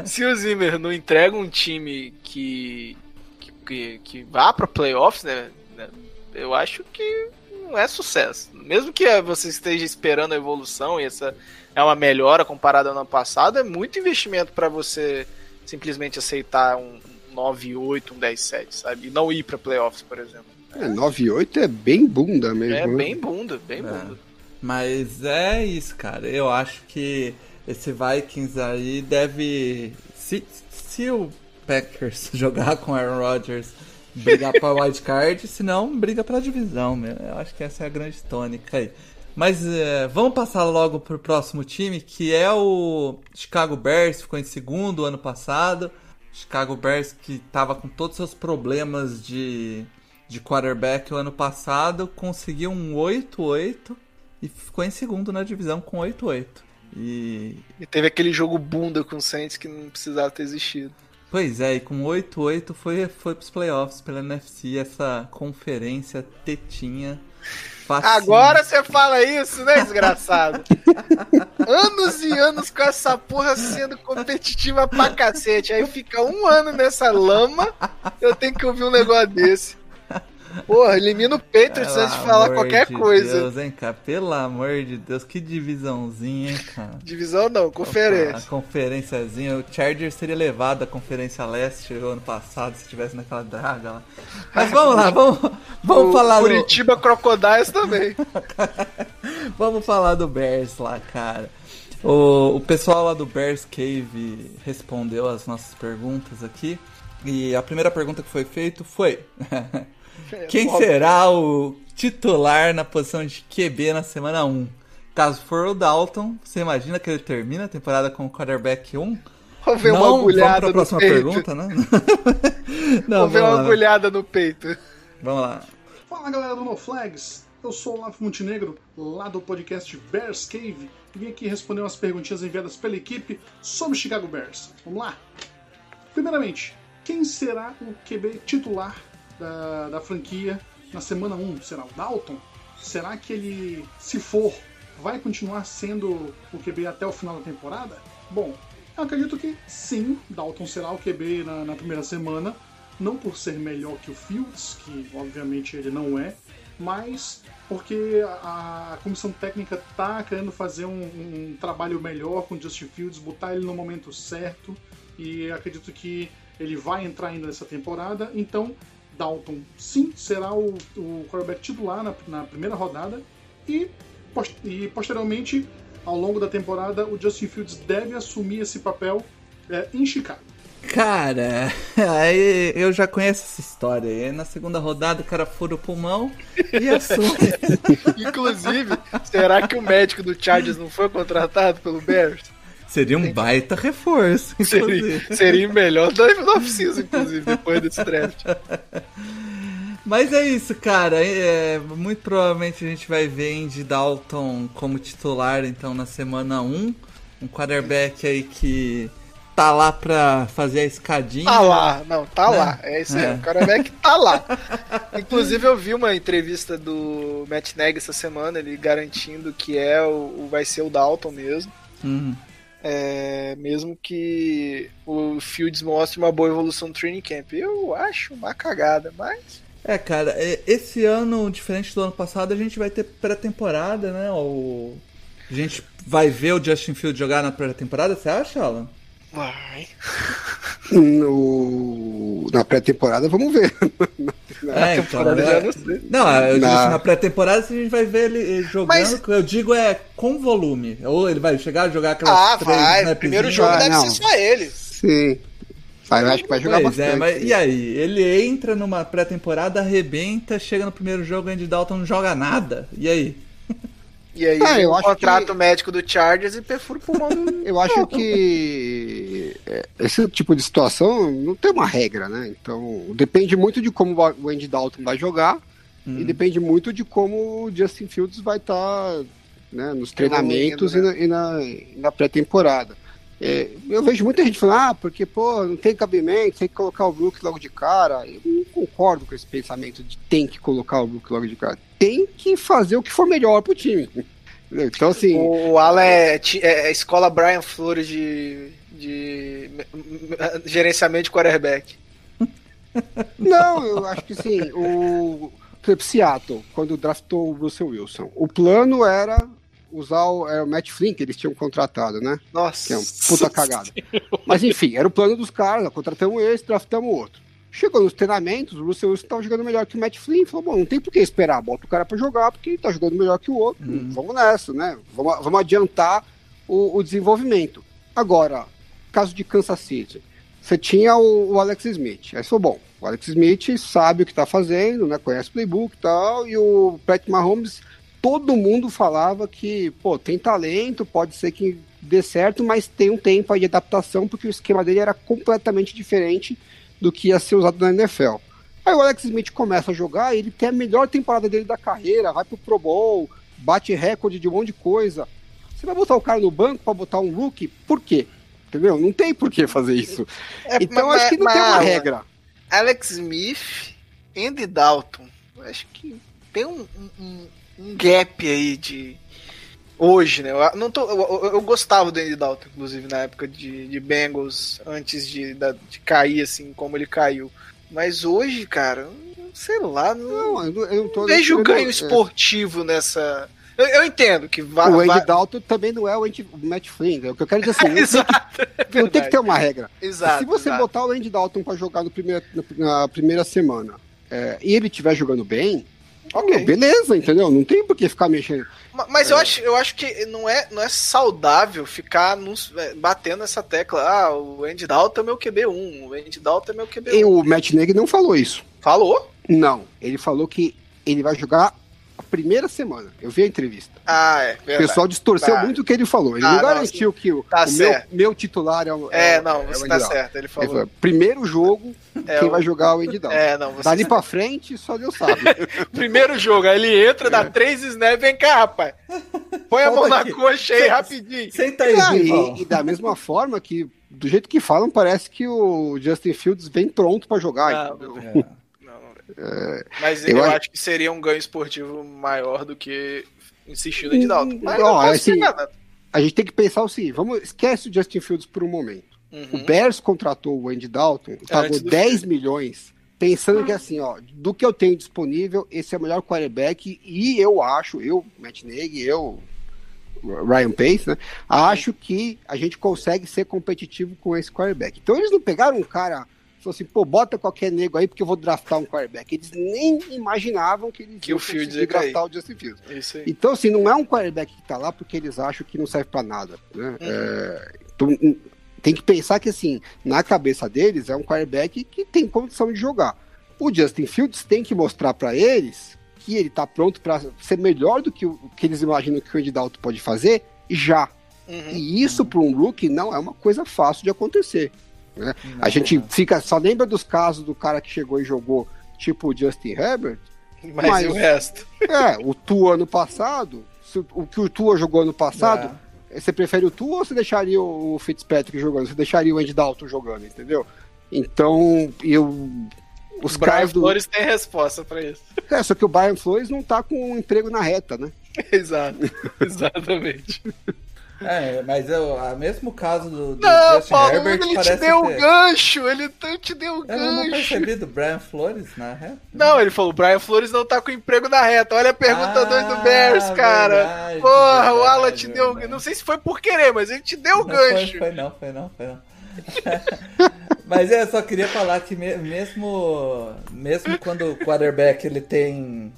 se o Zimmer não entrega um time que. que, que, que vá pra playoffs, né, né, Eu acho que não é sucesso. Mesmo que você esteja esperando a evolução e essa é uma melhora comparada ao ano passado, é muito investimento pra você simplesmente aceitar um 9-8, um 10-7, sabe? E não ir pra playoffs, por exemplo. É, 9-8 é bem bunda mesmo. É né? bem bunda, bem É. bunda. Mas é isso, cara. Eu acho que esse Vikings aí deve. Se, se o Packers jogar com Aaron Rodgers, brigar pra wildcard, se não, briga pela divisão. meu. Eu acho que essa é a grande tônica aí. Mas é, vamos passar logo pro próximo time, que é o Chicago Bears, ficou em segundo ano passado. Chicago Bears que tava com todos os seus problemas de, de quarterback o ano passado, conseguiu um 8-8 e ficou em segundo na divisão com 8-8. E. E teve aquele jogo bunda com o Saints que não precisava ter existido. Pois é, e com 8-8 foi, foi pros playoffs pela NFC, essa conferência tetinha. Facinho. Agora você fala isso, né, desgraçado? anos e anos com essa porra sendo competitiva pra cacete. Aí fica um ano nessa lama, eu tenho que ouvir um negócio desse. Porra, elimina o Patriots antes de falar qualquer de coisa. Deus, hein, cara? Pelo amor de Deus, que divisãozinha, hein, cara? Divisão não, A conferência. conferenciazinha, o Chargers teria levado a Conferência Leste o ano passado se tivesse naquela draga lá. Mas vamos lá, vamos, vamos o falar do, Curitiba Crocodiles também. vamos falar do Bears lá, cara. O, o pessoal lá do Bears Cave respondeu as nossas perguntas aqui. E a primeira pergunta que foi feita foi: Quem será o titular na posição de QB na semana 1? Caso for o Dalton, você imagina que ele termina a temporada com o quarterback 1? Vou ver uma Não, vamos agulhada no próxima peito. pergunta, né? Não, Vou ver vamos uma lá, agulhada no peito. vamos lá. Fala galera do No Flags, eu sou o Olavo Montenegro, lá do podcast Bears Cave, e vim aqui responder umas perguntinhas enviadas pela equipe sobre Chicago Bears. Vamos lá? Primeiramente, quem será o QB titular da, da franquia na semana 1? Será o Dalton? Será que ele, se for, vai continuar sendo o QB até o final da temporada? Bom, eu acredito que sim, Dalton será o QB na, na primeira semana, não por ser melhor que o Fields, que obviamente ele não é, mas porque a, a comissão técnica tá querendo fazer um, um trabalho melhor com o Justin Fields, botar ele no momento certo, e acredito que ele vai entrar ainda nessa temporada, então Dalton sim será o, o quarterback titular na, na primeira rodada, e, e posteriormente, ao longo da temporada, o Justin Fields deve assumir esse papel é, em Chicago. Cara, aí eu já conheço essa história. Aí na segunda rodada o cara fura o pulmão e assume. Inclusive, será que o médico do Chargers não foi contratado pelo Bears? Seria um baita reforço. Seria, seria melhor da off-season, inclusive, depois desse draft. Mas é isso, cara. É, muito provavelmente a gente vai ver Andy Dalton como titular, então, na semana 1. Um quarterback aí que tá lá pra fazer a escadinha. Tá lá, não, tá lá. É isso aí, É. o que tá lá. Inclusive, eu vi uma entrevista do Matt Nagy essa semana, ele garantindo que é o, o- vai ser o Dalton mesmo. Uhum. É, mesmo que o Fields mostre uma boa evolução no training camp. Eu acho uma cagada, mas É, cara, é, esse ano, diferente do ano passado, a gente vai ter pré-temporada, né? O... A gente vai ver o Justin Field jogar na pré-temporada, você acha, Alan? Vai. No... Na pré-temporada, vamos ver. É, então, temporada né? já não sei. Não, eu digo Na- assim, na pré-temporada a gente vai ver ele jogando, Mas- eu digo é com volume. Ou ele vai chegar a jogar aquelas Ah, três vai. snapzinhas. Primeiro jogo Ah, deve não. ser só ele. Sim. Mas eu acho que vai jogar Pois bastante. é, mas e aí? Ele entra numa pré-temporada, arrebenta, chega no primeiro jogo, Andy Dalton não joga nada. E aí? E aí, Ah, eu contrato que- médico do Chargers e perfura o pulmão do... Eu acho que é, esse tipo de situação não tem uma regra, né? Então depende muito de como o Andy Dalton vai jogar e depende muito de como o Justin Fields vai estar né, nos treinamentos e na, e na- e na pré-temporada. É, eu vejo muita gente falando, ah, porque pô, não tem cabimento, tem que colocar o Brook logo de cara. Eu não concordo com esse pensamento de tem que colocar o Brook logo de cara. Tem que fazer o que for melhor pro time. Então, assim. O Alan é, é- é escola Brian Flores de, de gerenciamento de quarterback. Não, eu acho que sim. O Seattle, quando draftou o Russell Wilson, o plano era usar o, era o Matt Flynn, que eles tinham contratado, né? Nossa. Que é um puta cagada. Mas enfim, era o plano dos caras, nós contratamos esse, draftamos outro. Chegou nos treinamentos, o Russell Wilson estava jogando melhor que o Matt Flynn, falou, bom, não tem por que esperar, bota o cara pra jogar, porque ele tá jogando melhor que o outro, vamos nessa, né? Vamos, vamos adiantar o, o desenvolvimento. Agora, caso de Kansas City, você tinha o, o Alex Smith, aí falou, bom, o Alex Smith sabe o que tá fazendo, né, conhece o playbook e tal, e o Pat Mahomes, todo mundo falava que, pô, tem talento, pode ser que dê certo, mas tem um tempo aí de adaptação, porque o esquema dele era completamente diferente do que ia ser usado na NFL. Aí o Alex Smith começa a jogar, ele tem a melhor temporada dele da carreira, vai pro Pro Bowl, bate recorde de um monte de coisa. Você vai botar o cara no banco para botar um rookie? Por quê? Entendeu? Não tem por que fazer isso. É, então mas- acho que não mas- tem uma regra. Alex Smith, Andy Dalton. Eu Acho que tem um, um- um gap aí de. Hoje, né? Eu, não tô, eu, eu- gostava do Andy Dalton, inclusive, na época de, de Bengals, antes de, da- de cair, assim, como ele caiu. Mas hoje, cara, sei lá, não, Não, eu não, tô vejo eu não- ganho é. esportivo nessa. Eu, eu entendo que vai. O Andy vai... Dalton também não é o, Andy, o Matt Flynn. É o que eu quero dizer assim, não, tem Exato, é que, tem que ter uma regra. Exato. Se você exato. botar o Andy Dalton para jogar no primeiro, na primeira semana é, e ele estiver jogando bem, Ok. beleza, entendeu? Não tem por que ficar mexendo. Ma- Mas eu, acho, eu acho que não é, não é saudável ficar nos- é, batendo essa tecla. Ah, o Andy Dalton é meu QB1, o Andy Dalton é meu QB1. E o Matt Nagy não falou isso. Falou? Não, ele falou que ele vai jogar a primeira semana. Eu vi a entrevista. Ah, é. O Verdade. pessoal distorceu Tá. muito o que ele falou. Ele Tá, não não, garantiu que o, tá o meu, meu titular é o. É, o- não, o você Andy tá certo. Ele Ele falou. falou, primeiro jogo, É, quem o- vai jogar é o Dalton. É, não, você Dali pra frente, só Deus sabe. Primeiro jogo, aí ele entra, dá três snaps, vem cá, rapaz. Põe a mão na coxa aí, rapidinho. Senta aí, Ah, e, e da mesma forma que, do jeito que falam, parece que o Justin Fields vem pronto pra jogar. Não, entendeu? É. Mas eu eu, acho- acho que seria um ganho esportivo maior do que insistir no Dalton. Mas não assim, nada. A gente tem que pensar o seguinte: vamos, esquece o Justin Fields por um momento. O Uhum. Bears contratou o Andy Dalton, pagou do 10 milhões, pensando que assim, ó, do que eu tenho disponível, esse é o melhor quarterback, e eu acho, eu, Matt Nagy, eu, Ryan Pace, né, acho que a gente consegue ser competitivo com esse quarterback. Então eles não pegaram um cara, falou assim, pô, bota qualquer nego aí porque eu vou draftar um quarterback. Eles nem imaginavam que eles Que iam o Fields ia draftar o Justin Fields. Aí. Então, assim, não é um quarterback que tá lá porque eles acham que não serve pra nada. Né? É, então, hum, tem que pensar que, assim, na cabeça deles, é um quarterback que tem condição de jogar. O Justin Fields tem que mostrar pra eles que ele tá pronto pra ser melhor do que o que eles imaginam que o Andy Dalton pode fazer já. Uhum. E isso para um rookie não é uma coisa fácil de acontecer. Né? A gente fica só lembra dos casos do cara que chegou e jogou, tipo o Justin Herbert, Mas, Mas- e o resto? é, o Tua ano passado, o que o Tua jogou ano passado, você prefere o Tua ou você deixaria o Fitzpatrick jogando? Você deixaria o Andy Dalton jogando, entendeu? Então, eu. Os Brian do. Flores tem resposta pra isso. É, só que o Brian Flores não tá com um emprego na reta, né? Exato. Exatamente. É, mas eu, a mesmo caso do, do Não, Justin Paulo, Herbert ele te deu o ter... gancho, ele te deu o Eu não gancho. percebi do Brian Flores na reta. Não, ele falou, o Brian Flores não tá com emprego na reta. Olha a pergunta Ah, 2 do Bears, cara. verdade, Porra, o verdade, Alan te deu. verdade. Não sei se foi por querer, mas ele te deu o Não gancho. Foi, foi não, foi não, foi não. Mas é, eu só queria falar que me- mesmo, mesmo quando o quarterback ele tem.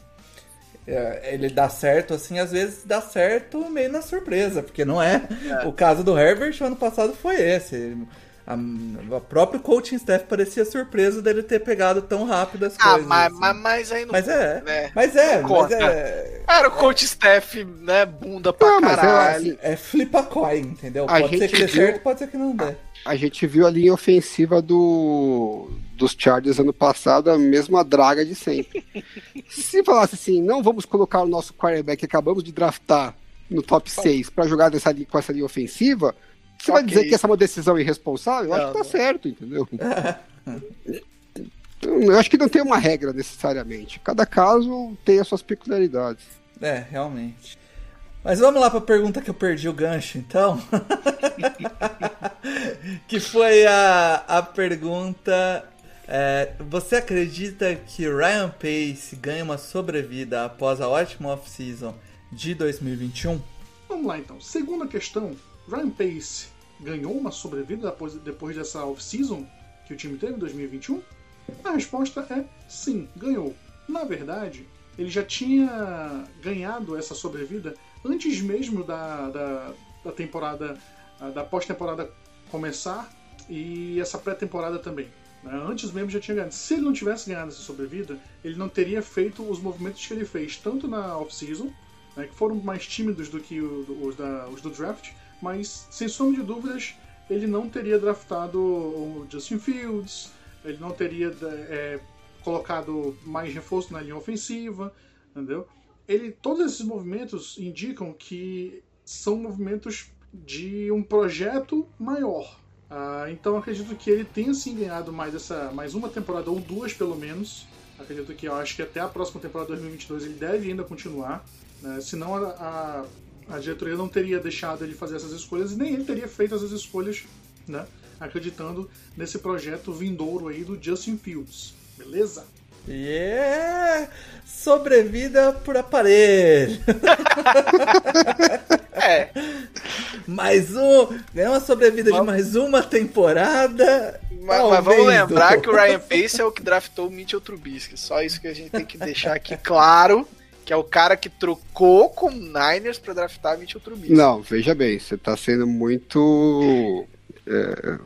É, Ele dá certo, assim, às vezes dá certo meio na surpresa, porque não é. O caso do Herbert o ano passado foi esse. A, o próprio coaching staff parecia surpreso dele ter pegado tão rápido as Ah, coisas. mas, assim. mas, mas aí não. Mas é, né? mas é, Não mas é. Era o coach staff, né? Bunda pra Não, mas caralho. assim, É flip a coin, entendeu? A Pode ser que dê viu- certo, pode ser que não dê. A gente viu a linha ofensiva do, dos Chargers ano passado, a mesma draga de sempre. Se falasse assim, não vamos colocar o nosso quarterback que acabamos de draftar no top 6 para jogar nessa, com essa linha ofensiva, você vai Ok. dizer que essa é uma decisão irresponsável? Eu acho que tá não. certo, entendeu? Então, Eu acho que não tem uma regra necessariamente. Cada caso tem as suas peculiaridades. É, realmente. Mas vamos lá para a pergunta que eu perdi o gancho, então. que foi a, a pergunta: é, Você acredita que Ryan Pace ganha uma sobrevida após a ótima off-season de 2021? Vamos lá então. Segunda questão: Ryan Pace ganhou uma sobrevida depois, depois dessa off-season que o time teve em 2021? A resposta é sim, ganhou. Na verdade, ele já tinha ganhado essa sobrevida antes mesmo da, da, da temporada, ah, da pós-temporada começar e essa pré-temporada também. né? Antes mesmo já tinha ganhado. Se ele não tivesse ganhado essa sobrevida, ele não teria feito os movimentos que ele fez, tanto na off-season, né, que foram mais tímidos do que os, da- os do draft, mas sem sombra de dúvidas ele não teria draftado o Justin Fields, ele não teria é, colocado mais reforço na linha ofensiva, entendeu? Ele, todos esses movimentos indicam que são movimentos de um projeto maior. Ah, então acredito que ele tenha sim ganhado mais essa, mais uma temporada ou duas pelo menos. Acredito que eu acho que até a próxima temporada 2022 ele deve ainda continuar. Né? Senão a, a, a diretoria não teria deixado ele fazer essas escolhas e nem ele teria feito essas escolhas, né? acreditando nesse projeto vindouro aí do Justin Fields. Beleza? Yeah! Sobrevida por aparelho! É, Mais um! Ganhou uma sobrevida de mais uma temporada! mas, mas vamos lembrar que o Ryan Pace é o que draftou o Mitchell Trubisky. Só isso que a gente tem que deixar aqui claro. Que é o cara que trocou com o Niners pra draftar Mitchell Trubisky. Não, veja bem, você tá sendo muito é,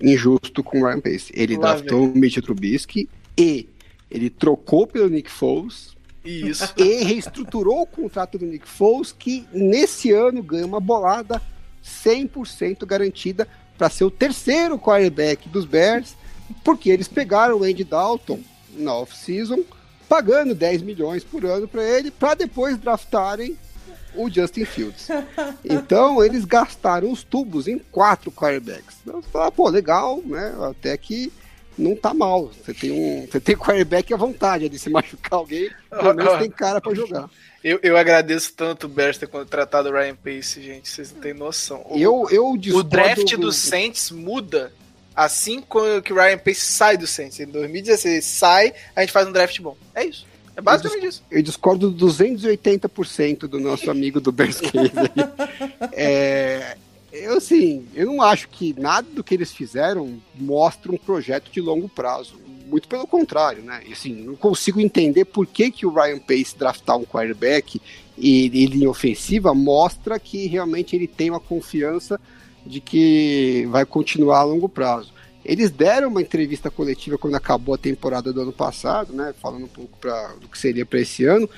injusto com o Ryan Pace. Ele Lá draftou o Mitch Trubisky e ele trocou pelo Nick Foles Isso. e reestruturou o contrato do Nick Foles, que nesse ano ganha uma bolada 100% garantida para ser o terceiro quarterback dos Bears, porque eles pegaram o Andy Dalton na off-season, pagando 10 milhões por ano para ele, para depois draftarem o Justin Fields. Então eles gastaram os tubos em quatro quarterbacks. Então, você fala, pô, legal, né? Até que não tá mal. Você tem um, você tem quarterback à vontade de se machucar alguém, pelo menos tem cara para jogar. Eu, eu agradeço tanto o Bears ter contratado o Ryan Pace, gente. Vocês não têm noção. O, Eu, eu o draft do- do Saints muda assim que o Ryan Pace sai do Saints. Em 2016 sai, a gente faz um draft bom. É isso. É basicamente isso. Eu discordo 280% do nosso amigo do Bears Case. É, eu, assim, eu não acho que nada do que eles fizeram mostra um projeto de longo prazo. Muito pelo contrário, né? Assim, não consigo entender por que, que o Ryan Pace draftar um quarterback e e linha ofensiva mostra que realmente ele tem uma confiança de que vai continuar a longo prazo. Eles deram uma entrevista coletiva quando acabou a temporada do ano passado, né? Falando um pouco pra, do que seria para esse ano,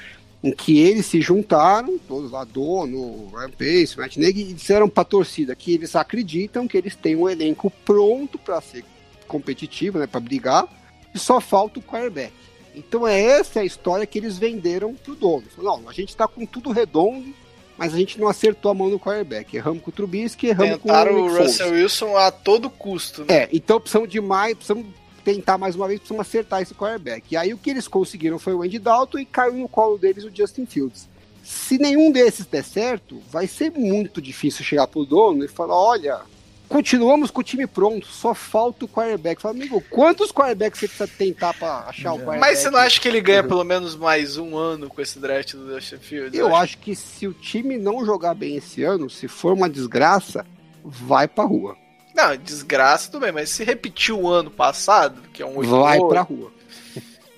em que eles se juntaram, todos lá, dono, Ryan Pace, Matt Nagy, e disseram para a torcida que eles acreditam que eles têm um elenco pronto para ser competitivo, né? Para brigar, e só falta o quarterback. Então é essa a história que eles venderam pro dono. Falaram, não, a gente está com tudo redondo, mas a gente não acertou a mão no quarterback. Erramos com o Trubisky, erramos Tentaram com o o Nick Foles. Russell Wilson a todo custo. Né? É, então precisamos de mais, precisamos tentar mais uma vez, precisamos acertar esse quarterback. E aí o que eles conseguiram foi o Andy Dalton e caiu no colo deles o Justin Fields. Se nenhum desses der certo, vai ser muito difícil chegar pro dono e falar: olha, continuamos com o time pronto, só falta o quarterback. Fala, amigo, quantos quarterbacks você precisa tentar pra achar o quarterback? Mas você não acha que ele ganha pelo menos mais um ano com esse draft do Justin Fields? Eu acho que se o time não jogar bem esse ano, se for uma desgraça, vai pra rua. Não, desgraça tudo bem, mas se repetir o ano passado, que é um 8 Vai pra rua.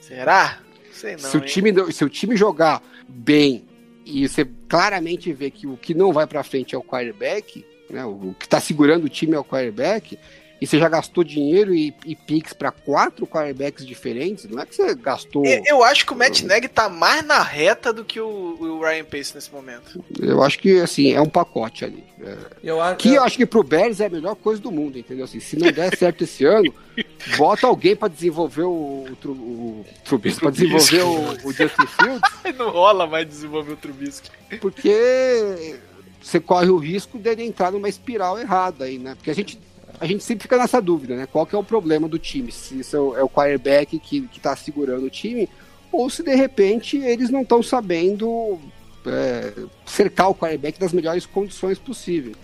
Será? Sei não. se, o hein? time, se o time jogar bem e você claramente vê que o que não vai pra frente é o quarterback, né, o que tá segurando o time é o quarterback, e você já gastou dinheiro e, e picks pra quatro quarterbacks diferentes, não é que você gastou. Eu, eu acho que o Matt Nagy tá mais na reta do que o, o Ryan Pace nesse momento. Eu acho que assim, é um pacote ali. É, Eu, acho que eu acho que pro Bears é a melhor coisa do mundo, entendeu? Assim, se não der certo esse ano, bota alguém pra desenvolver o, o, o Trubisky, pra desenvolver o, o Justin Fields, Não rola mais desenvolver o Trubisky. porque você corre o risco dele entrar numa espiral errada aí, né? Porque a gente, a gente sempre fica nessa dúvida, né? Qual que é o problema do time? Se isso é o, é quarterback que, que tá segurando o time, ou se de repente eles não estão sabendo é, cercar o quarterback das melhores condições possíveis.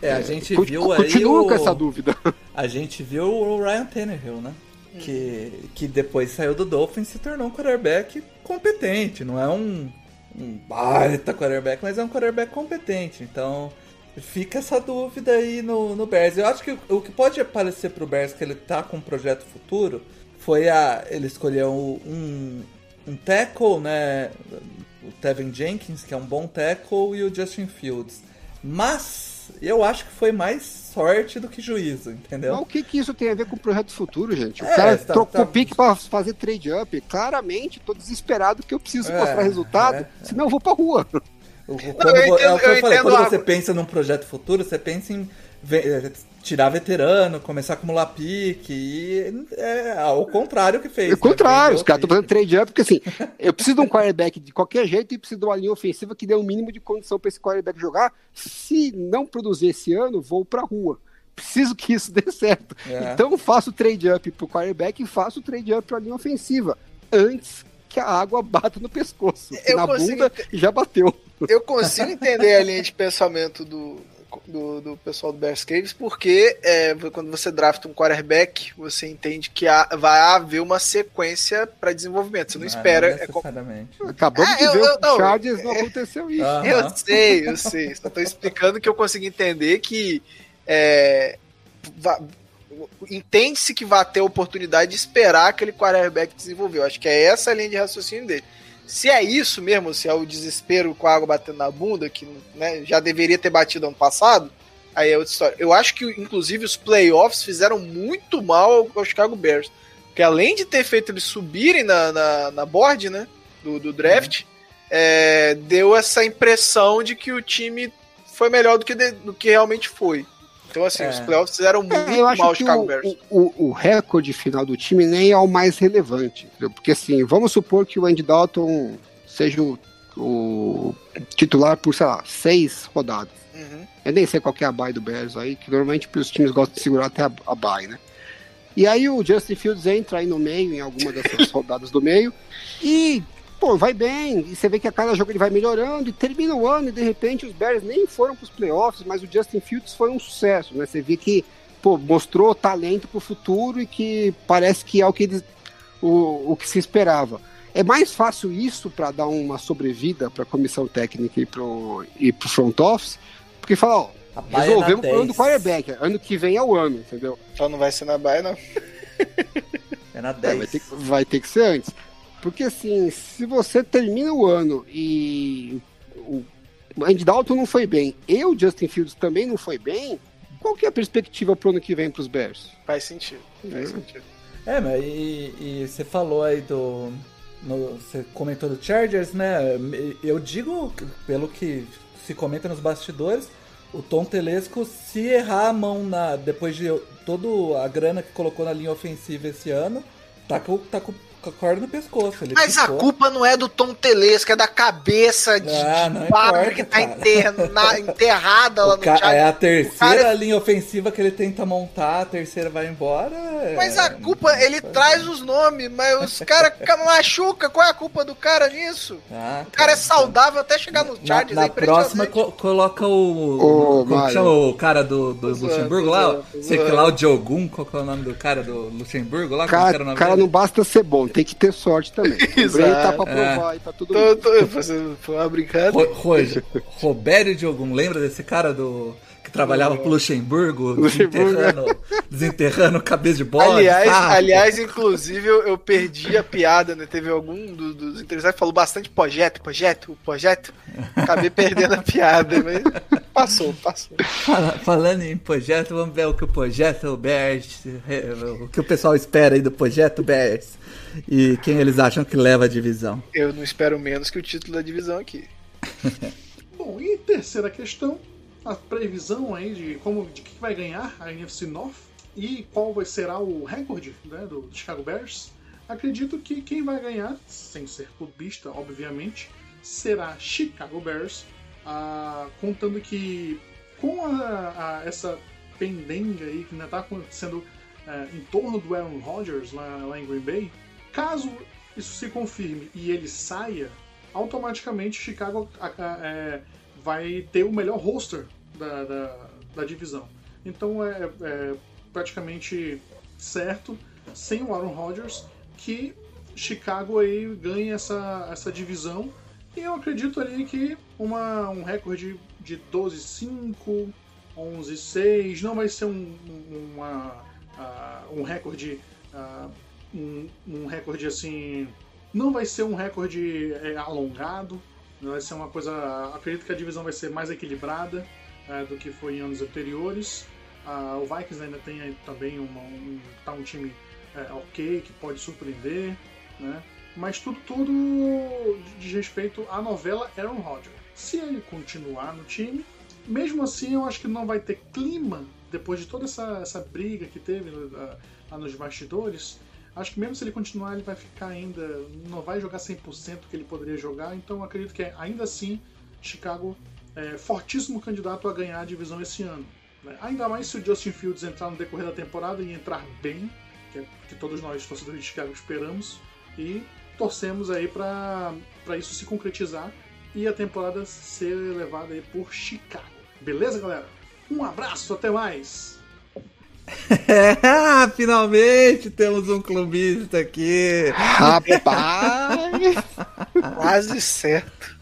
É, a gente Con- viu aí Continua o... com essa dúvida. A gente viu o Ryan Tannehill, né? Que, que depois saiu do Dolphins e se tornou um quarterback competente. Não é um, um baita quarterback, mas é um quarterback competente. Então fica essa dúvida aí no, no Bears. Eu acho que o que pode aparecer pro Bears que ele tá com um projeto futuro foi a. Ele escolheu um, um tackle, né? O Tevin Jenkins, que é um bom tackle, e o Justin Fields. Mas eu acho que foi mais sorte do que juízo, entendeu? Mas o que, que isso tem a ver com o projeto futuro, gente? O É, cara tá- trocou tá- o pique pra fazer trade up. Claramente, tô desesperado que eu preciso É, mostrar resultado, é. senão eu vou pra rua. O- o- eu quando, vo- entendo- é o que eu eu falei, quando a- você pensa num projeto futuro, você pensa em eh, tirar veterano, começar a acumular pique, e é ao contrário que fez. É o contrário, né? os caras estão fazendo trade up, porque assim, eu preciso de um quarterback de qualquer jeito e preciso de uma linha ofensiva que dê o mínimo de condição para esse quarterback jogar. Se não produzir esse ano, vou pra rua. Preciso que isso dê certo. É. Então faço o trade up pro quarterback e faço o trade up pra linha ofensiva. Antes que a água bata no pescoço. Eu na consigo bunda já bateu. Eu consigo entender a linha de pensamento do, do, do pessoal do Bears Caves, porque é, quando você drafta um quarterback, você entende que há- vai haver uma sequência para desenvolvimento. Você não, espera. Não é como-. Acabamos É, de eu- ver eu- o não, Chargers, não aconteceu isso. Ah. Eu Aham. sei, eu sei. Só tô explicando que eu consigo entender que é, entende-se que vai ter a oportunidade de esperar aquele quarterback desenvolver. Acho que é essa a linha de raciocínio dele. Se é isso mesmo, se é o desespero com a água batendo na bunda, que né, já deveria ter batido ano passado, aí é outra história. Eu acho que, inclusive, os playoffs fizeram muito mal ao, Chicago Bears. Porque além de ter feito eles subirem na, na, na board, né? Do, do draft, é, deu essa impressão de que o time foi melhor do que, de- do que realmente foi. Então, assim, É. os playoffs fizeram muito É, eu acho mal que Chicago o, Bears. o, o- recorde final do time nem é o mais relevante. entendeu? Porque assim, vamos supor que o Andy Dalton seja o, o titular por, sei lá, seis rodadas. Uhum. Eu nem sei qual é a bye do Bears aí, que normalmente os times gostam de segurar até a, a bye, né? E aí o Justin Fields entra aí no meio, em alguma dessas rodadas do meio, e, pô, vai bem, e você vê que a cada jogo ele vai melhorando, e termina o ano, e de repente os Bears nem foram pros playoffs, mas o Justin Fields foi um sucesso, né? Você vê que, pô, mostrou talento pro futuro e que parece que é o que eles, o, o que se esperava. É mais fácil isso para dar uma sobrevida para a comissão técnica e e pro front office, porque fala, ó, baia é resolvemos o problema do 10. quarterback. Ano que vem é o ano, entendeu? Então não vai ser na Bahia, não. É na É, 10. vai, ter, vai ter que ser antes. Porque assim, se você termina o ano e o Andy Dalton não foi bem e o Justin Fields também não foi bem, qual que é a perspectiva pro ano que vem pros Bears? Faz sentido. Faz Uhum. sentido. É, mas e, e você falou aí do. no- você comentou do Chargers, né? Eu digo, pelo que se comenta nos bastidores, o Tom Telesco, se errar a mão na, depois de toda a grana que colocou na linha ofensiva esse ano, tá com, tá com com a corda no pescoço. Ele Mas a culpa não é do Tom Telesco, é da cabeça de, Ah, de importa, que tá cara. interna- enterrada lá O no ca-. É a O terceira cara- linha ofensiva que ele tenta montar, a terceira vai embora. Mas é- a culpa, ele traz os nomes, mas os caras machuca. Qual é a culpa do cara nisso? Ah, O cara é saudável até chegar no Na, Chargers. na é impressionante. próxima co- coloca o. Ô, como chama o cara do, do Luxemburgo lá? Sei que lá, o Diogun, qual que é o nome do cara do Luxemburgo lá? Como que era Cara, o nome cara dele? não basta ser bom, tem que ter sorte também. O Brady tá pra provar aí pra todo Tô, mundo. tô fazendo foi uma brincadeira. Ro, Ro, Robério Diogun, lembra desse cara do. Que trabalhava pro Luxemburgo, Luxemburgo. desenterrando, desenterrando cabeça de bola. Aliás, aliás, inclusive, eu, eu perdi a piada, né? Teve algum do- dos interessados que falou bastante projeto, projeto, projeto. Acabei perdendo a piada, mas passou, passou. Fala- Falando em projeto, vamos ver o que o projeto eh, o que o pessoal espera aí do projeto Bears e quem eles acham que leva a divisão. Eu não espero menos que o título da divisão aqui. Bom, e terceira questão, a previsão aí de como de que vai ganhar a NFC North e qual vai será o recorde né, do Chicago Bears. Acredito que quem vai ganhar, sem ser clubista, obviamente, será Chicago Bears, ah, contando que com a- a- essa pendenga aí que ainda está acontecendo eh, em torno do Aaron Rodgers lá, lá em Green Bay, caso isso se confirme e ele saia, automaticamente Chicago é, vai ter o melhor roster da, da, da divisão. Então é, é praticamente certo, sem o Aaron Rodgers, que Chicago aí ganhe essa, essa divisão. E eu acredito ali que uma, um recorde de 12-5, 11-6, não vai ser um, um- uma, ah, um recorde. ah, um, um recorde assim. Não vai ser um recorde é, alongado, vai ser uma coisa. Acredito que a divisão vai ser mais equilibrada é, do que foi em anos anteriores. Ah, o Vikings ainda tem também uma, um, tá um time é, ok, que pode surpreender, né? Mas tudo, tudo diz respeito à novela Aaron Rodgers. Se ele continuar no time, mesmo assim eu acho que não vai ter clima depois de toda essa, essa briga que teve ah, lá nos bastidores. Acho que mesmo se ele continuar, ele vai ficar ainda. não vai jogar 100% que ele poderia jogar. Então acredito que ainda assim Chicago é fortíssimo candidato a ganhar a divisão esse ano. né? Ainda mais se o Justin Fields entrar no decorrer da temporada e entrar bem, que é que todos nós, torcedores de Chicago, esperamos. E torcemos aí para isso se concretizar e a temporada ser levada aí por Chicago. Beleza, galera? Um abraço, até mais! É, finalmente temos um clubista aqui. Rapaz! Quase certo.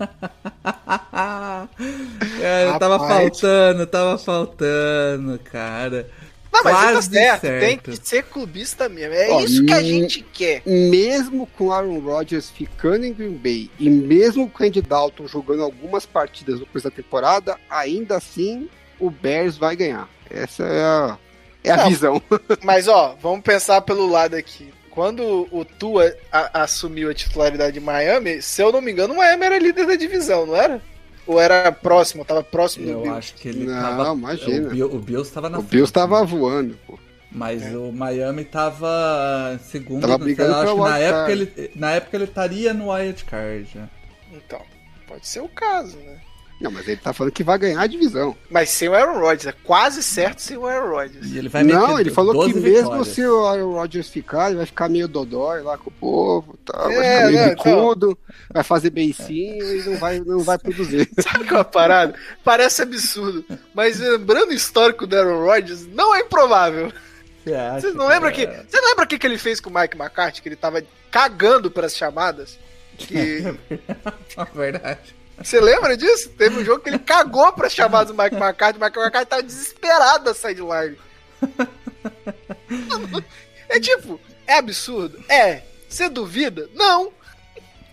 Cara, tava Rapaz. faltando, tava faltando, cara. Não, mas Quase tá certo, certo. tem que ser clubista mesmo. É Ó, isso que a hum, gente quer. mesmo com Aaron Rodgers ficando em Green Bay e mesmo com o Andy Dalton jogando algumas partidas no começo da temporada, ainda assim o Bears vai ganhar. Essa é a, é a Não. visão. Mas ó, vamos pensar pelo lado aqui. Quando o Tua a- assumiu a titularidade de Miami, se eu não me engano, o Miami era líder da divisão, não era? Ou era próximo, tava próximo do Eu Bills? acho que ele Não, tava. imagina. O, Bill, o Bills tava na O Bills frente, tava né? voando. Pô. Mas É. o Miami tava segundo. Tava brigando eu acho na época, ele, na época ele estaria no Wild Card. já. Então, pode ser o caso, né? Não, mas ele tá falando que vai ganhar a divisão. Mas sem o Aaron Rodgers, é quase certo sem o Aaron Rodgers. E ele vai não, ele falou 12 que mesmo vitórias. se o Aaron Rodgers ficar, ele vai ficar meio dodói lá com o povo, tá? vai É, ficar meio não, então- bicudo, vai fazer beicinho e não vai, não vai produzir. Sabe que é uma parada? Parece absurdo. Mas lembrando o histórico do Aaron Rodgers, não é improvável. Você Vocês não lembram é- que. Você lembra o que, que ele fez com o Mike McCarthy? Que ele tava cagando pras chamadas? Que. É verdade. Você lembra disso? Teve um jogo que ele cagou pras chamadas do Mike McCarthy. O Mike McCarthy tava desesperado da sideline. É tipo, é absurdo? É. Você duvida? Não.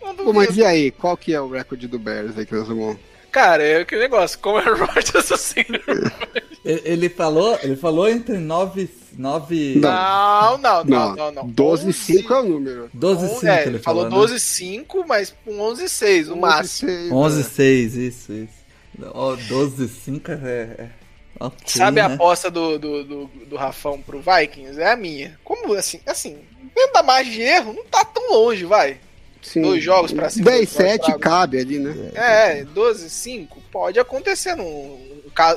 Não Pô, mas e aí, qual que é o recorde do Bears aí que nós vamos... Cara, é aquele negócio, como é o Rodgers assim. Ele, ele falou, ele falou entre 9. 9 Não, não, não, não, não. 12 5 é o número. 12 On- 5 é, ele falou falou. 12 5, mas com 11 6 no máximo. 11 6, isso, isso. Ó, 12 5 é. é... ok, Sabe a né? aposta do, do, do, do Rafão pro Vikings? É a minha. Como assim? Assim, dentro da margem de erro, não tá tão longe, vai. Sim. Dois jogos pra cima. 10, dois jogos 7 pra- cabe ali, né? É, 12, 5. Pode acontecer num,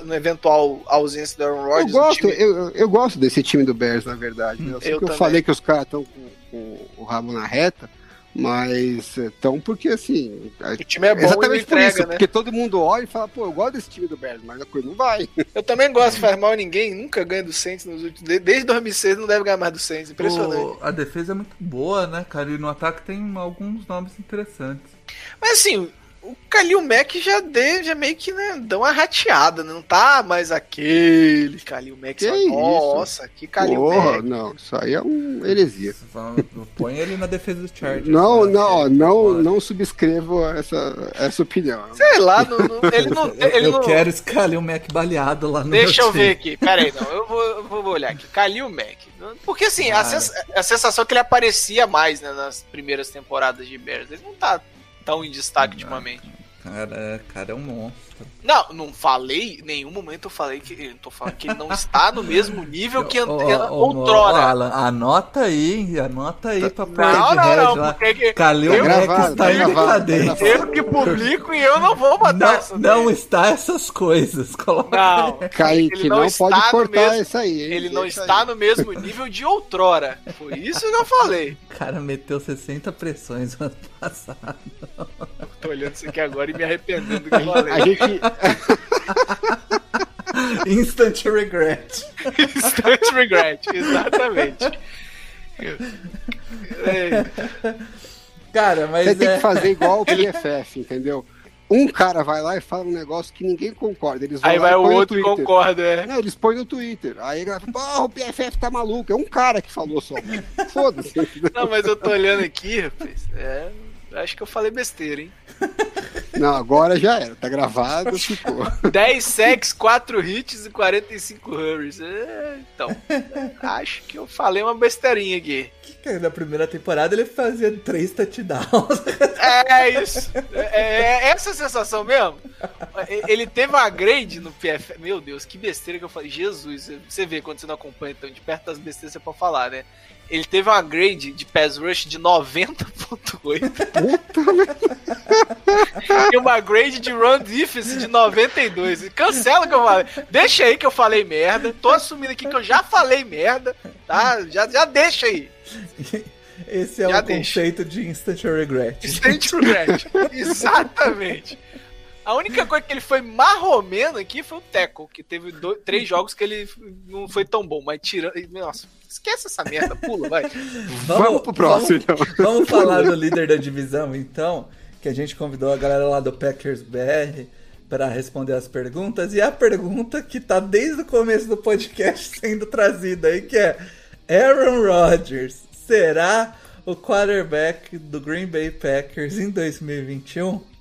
numa eventual ausência do Aaron Eu Rodgers. o gosto, time- eu, eu- eu gosto desse time do Bears, na verdade. né? Eu, Eu que eu falei que os caras estão com, com o rabo na reta, mas estão porque assim. O time é bom exatamente por entrega, isso, né? porque todo mundo olha e fala, pô, eu gosto desse time do Bears, mas a coisa não vai. Eu também gosto, faz mal a ninguém, nunca ganha do Saints nos últimos. de- Desde 2006 não deve ganhar mais do Saints. Impressionante. O- a defesa é muito boa, né, cara? E no ataque tem alguns nomes interessantes. Mas assim, o Kalil Mack já deu, já meio que né, deu uma rateada, né? não tá mais aquele Kalil Mack. Que só? Nossa, que Kalil Porra, Mack. não, isso aí é um heresia. Põe ele na defesa do Chargers. Não, né? não, não, não subscrevo essa, essa opinião. Sei lá, não- não- ele não. Eu, Ele eu não quero escalar o Mac baleado lá no Deixa eu ver aqui, pera aí, não, eu vou, eu vou olhar aqui. Kalil Mack. Porque assim, a, sens- a sensação é que ele aparecia mais né, nas primeiras temporadas de Bears. Ele não tá tão em destaque ultimamente. Cara, cara, é um monstro. Não, não falei, em nenhum momento eu falei que. Eu tô falando que ele não está no mesmo nível que ante- Ô, ô, ô, outrora. ô, Alan, anota aí, anota aí pra pôr Não, não, não, lá. porque que- Kalil eu- Mack gravado, está tá em decadência. eu que publico e eu não vou matar essa Não, não daí. está essas coisas. Coloca Não, Kaique, não não, pode cortar mesmo- isso aí. hein? ele não está aí. no mesmo nível de outrora. Foi isso que eu falei. O cara meteu 60 pressões no ano passado. Tô olhando isso aqui agora e me arrependendo do que eu falei. Instant regret. Instant regret, exatamente. É, Cara, mas você tem é... que fazer igual o PFF, entendeu? Um cara vai lá e fala um negócio que ninguém concorda. Eles vão Aí vai o outro e concorda, é. Não, eles põem no Twitter. Aí fala, porra, o PFF tá maluco. É um cara que falou só. Foda-se. Não, mas eu tô olhando aqui, rapaz. É, acho que eu falei besteira, hein? Não, agora já era. Tá gravado, ficou. 10 sacks, 4 hits e 45 hurries. É, então, acho que eu falei uma besteirinha aqui. Cara, Na primeira temporada ele fazia três touchdowns. É isso. É, é essa a sensação mesmo. Ele teve uma grade no PF. Meu Deus, que besteira que eu falei. Jesus, você vê quando você não acompanha tão de perto das besteiras você pode falar, né? Ele teve uma grade de pass rush de 90.8 e uma grade de run defense de 92. Cancela o que eu falei. Deixa aí que eu falei merda. Tô assumindo aqui que eu já falei merda, tá? Já, já deixa aí. Esse é Já o deixa. conceito de instant regret. Instant regret. Exatamente. A única coisa que ele foi marromeno aqui foi o Teco, que teve dois, três jogos que ele não foi tão bom, mas tirando. Nossa, esquece essa merda, pula, vai. Vamos pro próximo, então. Vamos falar do líder da divisão, então, que a gente convidou a galera lá do Packers BR para responder as perguntas. E a pergunta que tá desde o começo do podcast sendo trazida aí, que é Aaron Rodgers será o quarterback do Green Bay Packers em 2021?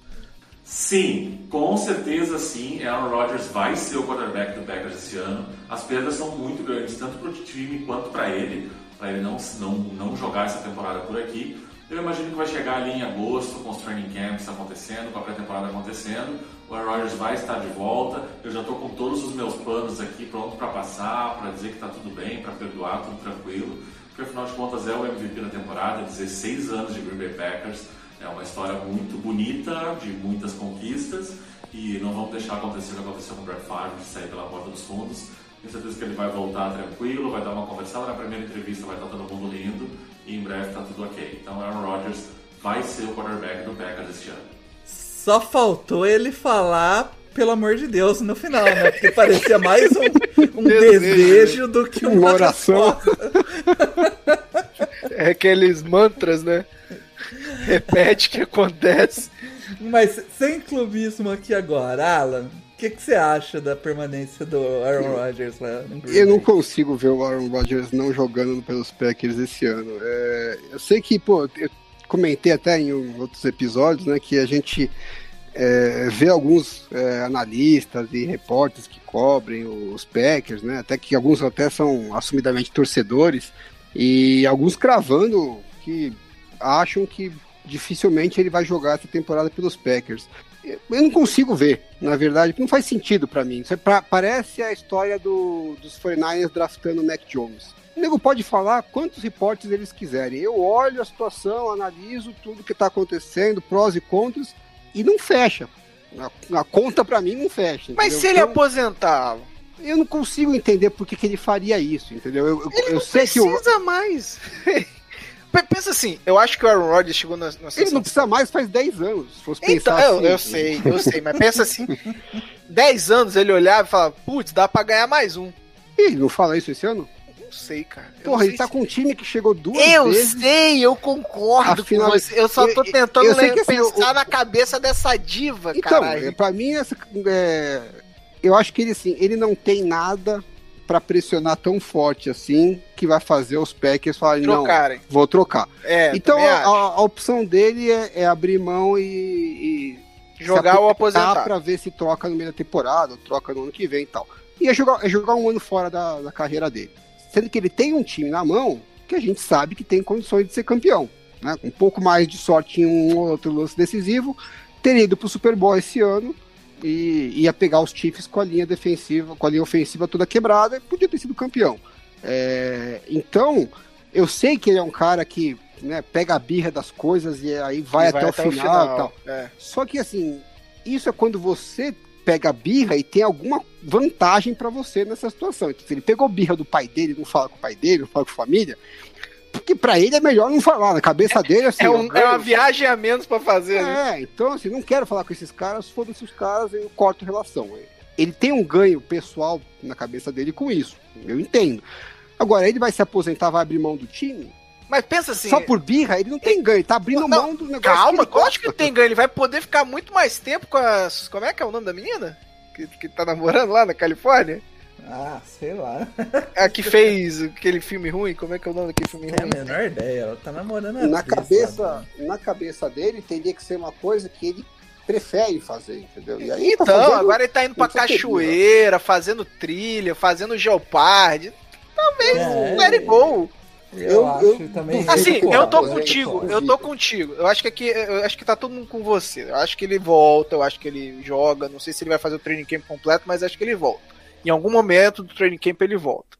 Sim, com certeza sim. Aaron Rodgers vai ser o quarterback do Packers esse ano. As perdas são muito grandes, tanto para o time quanto para ele, para ele não, não, não jogar essa temporada por aqui. Eu imagino que vai chegar ali em agosto, com os training camps acontecendo, com a pré-temporada acontecendo. O Aaron Rodgers vai estar de volta. Eu já estou com todos os meus planos aqui pronto para passar, para dizer que está tudo bem, para perdoar, tudo tranquilo. Porque afinal de contas é o MVP da temporada, 16 anos de Green Bay Packers. É uma história muito bonita, de muitas conquistas, e não vamos deixar acontecer o que aconteceu com o Brett Favre, de sair pela porta dos fundos. Tenho certeza que ele vai voltar tranquilo, vai dar uma conversada na primeira entrevista, vai estar todo mundo lindo, e em breve está tudo ok. Então Aaron Rodgers vai ser o quarterback do Packers este ano. Só faltou ele falar, pelo amor de Deus, no final, né? Porque parecia mais um, um desejo do que uma, Uma oração. É aqueles mantras, né? Repete o que acontece. Mas sem clubismo aqui agora, Alan, o que, que você acha da permanência do Aaron Rodgers lá no Eu não consigo ver o Aaron Rodgers não jogando pelos Packers esse ano. É, eu sei que, pô, eu comentei até em outros episódios, né, que a gente é, vê alguns é, analistas e repórteres que cobrem os Packers, né, até que alguns até são assumidamente torcedores, e alguns cravando que acham que dificilmente ele vai jogar essa temporada pelos Packers. Eu não consigo ver, na verdade, não faz sentido pra mim. É pra- parece a história do, dos 49ers draftando o Mac Jones. O nego pode falar quantos reportes eles quiserem. Eu olho a situação, analiso tudo que está acontecendo, prós e contras, e não fecha. A, a conta para mim não fecha. Mas entendeu? se ele Então, aposentá-lo, eu não consigo entender por que, que ele faria isso, entendeu? Eu, eu- ele eu não sei que o, precisa mais. Pe- Pensa assim, eu acho que o Aaron Rodgers chegou na, na ele não precisa mais faz 10 anos. Se fosse Então, pensar eu, assim, eu sei, eu sei, mas pensa assim: 10 anos ele olhava e falava, putz, dá pra ganhar mais um. Ih, não fala isso esse ano? Não sei, cara. Eu Porra, ele tá se- com um time que chegou duas Eu vezes. sei, eu concordo Afinal, com você. Eu só tô eu- tentando eu que assim, pensar na cabeça dessa diva, Então, caralho. é, pra mim, essa, é, eu acho que ele assim, ele não tem nada pra pressionar tão forte assim que vai fazer os Packers falarem, não, vou trocar. É, então, a, a opção dele é, é abrir mão e, e jogar ou aposentar. pra ver se troca no meio da temporada, troca no ano que vem e tal. E é jogar, é jogar um ano fora da, da carreira dele. Sendo que ele tem um time na mão que a gente sabe que tem condições de ser campeão. Né? Um pouco mais de sorte em um ou outro lance decisivo, teria ido pro Super Bowl esse ano e ia pegar os Chiefs com a linha defensiva, com a linha ofensiva toda quebrada e podia ter sido campeão. É, então, eu sei que ele é um cara que né, pega a birra das coisas e aí vai, E até, o final, e tal. É. Só que assim, isso é quando você pega a birra e tem alguma vantagem pra você nessa situação. Então, se ele pegou birra do pai dele, não fala com o pai dele, não fala com a família, porque pra ele é melhor não falar. Na cabeça dele, assim. É, eu um- é ganho- uma viagem a menos pra fazer, né? é, então assim, não quero falar com esses caras, foda-se os caras, eu corto relação. Ele tem um ganho pessoal na cabeça dele com isso, eu entendo. Agora, ele vai se aposentar, vai abrir mão do time? Mas pensa assim. Só por birra, ele não tem ganho, ele tá abrindo Não, mão do negócio. Calma, que lógico que tem ganho. Ele vai poder ficar muito mais tempo com as. Como é que é o nome da menina? Que, que tá namorando lá na Califórnia? Ah, sei lá. A que fez aquele filme ruim? Como é que é o nome daquele filme Não tenho ruim? a menor ideia. Ela tá namorando a na atriz, cabeça, sabe? na cabeça dele teria que ser uma coisa que ele prefere fazer, entendeu? E aí tá Então, fazendo- agora ele tá indo pra cachoeira, fazendo trilha, fazendo geopard. Talvez É, let it go. Eu, Eu- acho eu- também. Assim, Concordo, eu tô concordo, contigo, concordo. eu tô contigo. Eu acho que aqui, eu acho que tá todo mundo com você. Eu acho que ele volta, eu acho que ele joga. Não sei se ele vai fazer o training camp completo, mas acho que ele volta. Em algum momento do training camp ele volta.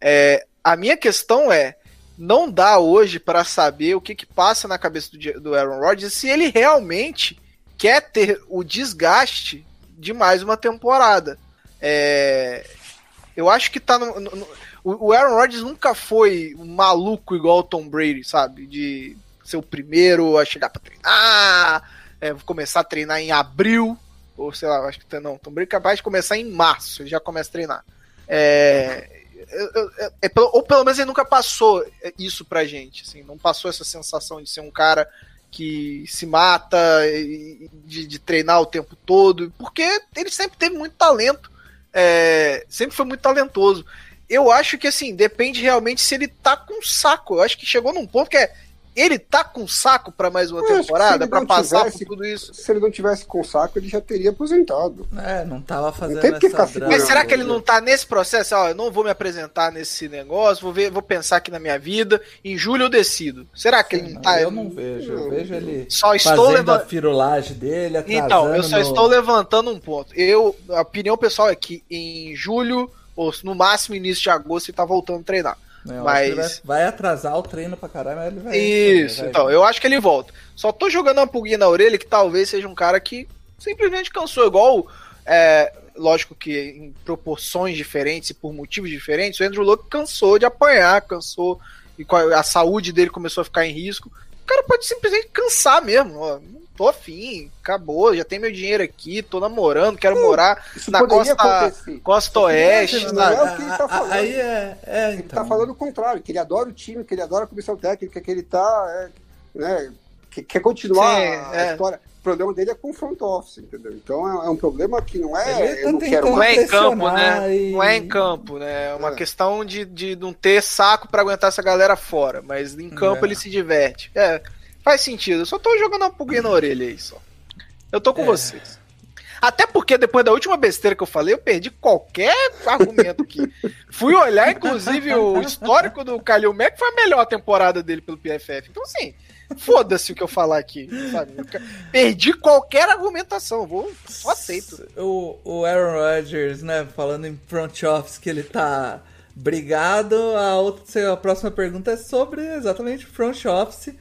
É, a minha questão é, não dá hoje pra saber o que que passa na cabeça do, do Aaron Rodgers se ele realmente quer ter o desgaste de mais uma temporada. É, eu acho que tá no, no- no- o Aaron Rodgers nunca foi um maluco igual o Tom Brady, sabe? De ser o primeiro a chegar pra treinar, é, começar a treinar em abril, ou sei lá, acho que tá- não, Brady é capaz de começar em março, ele já começa a treinar. É, é ou pelo menos ele nunca passou isso pra gente, assim, não passou essa sensação de ser um cara que se mata de, de treinar o tempo todo, porque ele sempre teve muito talento, é, sempre foi muito talentoso. Eu acho que assim, depende realmente se ele tá com saco. Eu acho que chegou num ponto que é ele tá com saco pra mais uma que temporada, não passar tivesse- por tudo isso. Se ele não tivesse com saco, ele já teria aposentado. É, não tava fazendo tem porque essa ficar drama. Mas será que ele não tá nesse processo? Ó, eu não vou me apresentar nesse negócio, vou ver, vou pensar aqui na minha vida. Em julho eu decido. Será que ele não Não, tá? eu não vejo. Eu vejo ele Só estou fazendo a levantando. firulagem dele, atrasando Então, eu só no- estou levantando um ponto. Eu, a opinião pessoal é que em julho, ou no máximo início de agosto, ele tá voltando a treinar. Né, que ele mas- vai, vai atrasar o treino pra caralho, mas ele vai. Isso, vai- então, eu acho que ele volta. Só tô jogando uma pulguinha na orelha que talvez seja um cara que simplesmente cansou, igual. é, lógico que em proporções diferentes e por motivos diferentes, o Andrew Luck cansou de apanhar, cansou, e a, saúde dele começou a ficar em risco. O cara pode simplesmente cansar mesmo. Ó, não tô afim, acabou, já tem meu dinheiro aqui, tô namorando, quero morar na costa, acontecer. costa oeste, Não sabe? é o que ele tá A- a- falando. Aí é. é Ele então. tá falando o contrário, que ele adora o time, que ele adora a comissão técnica, que ele tá. é, né, que quer continuar Sim, a é. história. O problema dele é com o front office, entendeu? Então é, é um problema que não é. Ele tá eu não quero Não é em campo, né? e- Não é em campo, né? É uma É. questão de, de não ter saco pra aguentar essa galera fora. Mas em campo É. ele se diverte. É, faz sentido. Eu só tô jogando uma pulguinha na orelha aí só. Eu tô com É. vocês. Até porque depois da última besteira que eu falei, eu perdi qualquer argumento aqui. Fui olhar, inclusive, o histórico do Kalil Mack foi a melhor temporada dele pelo PFF. Então, assim, foda-se o que eu falar aqui, sabe? Perdi qualquer argumentação, vou, só aceito. O, o Aaron Rodgers, né, falando em front office, que ele tá Obrigado. A, outra, a próxima pergunta é sobre exatamente front office.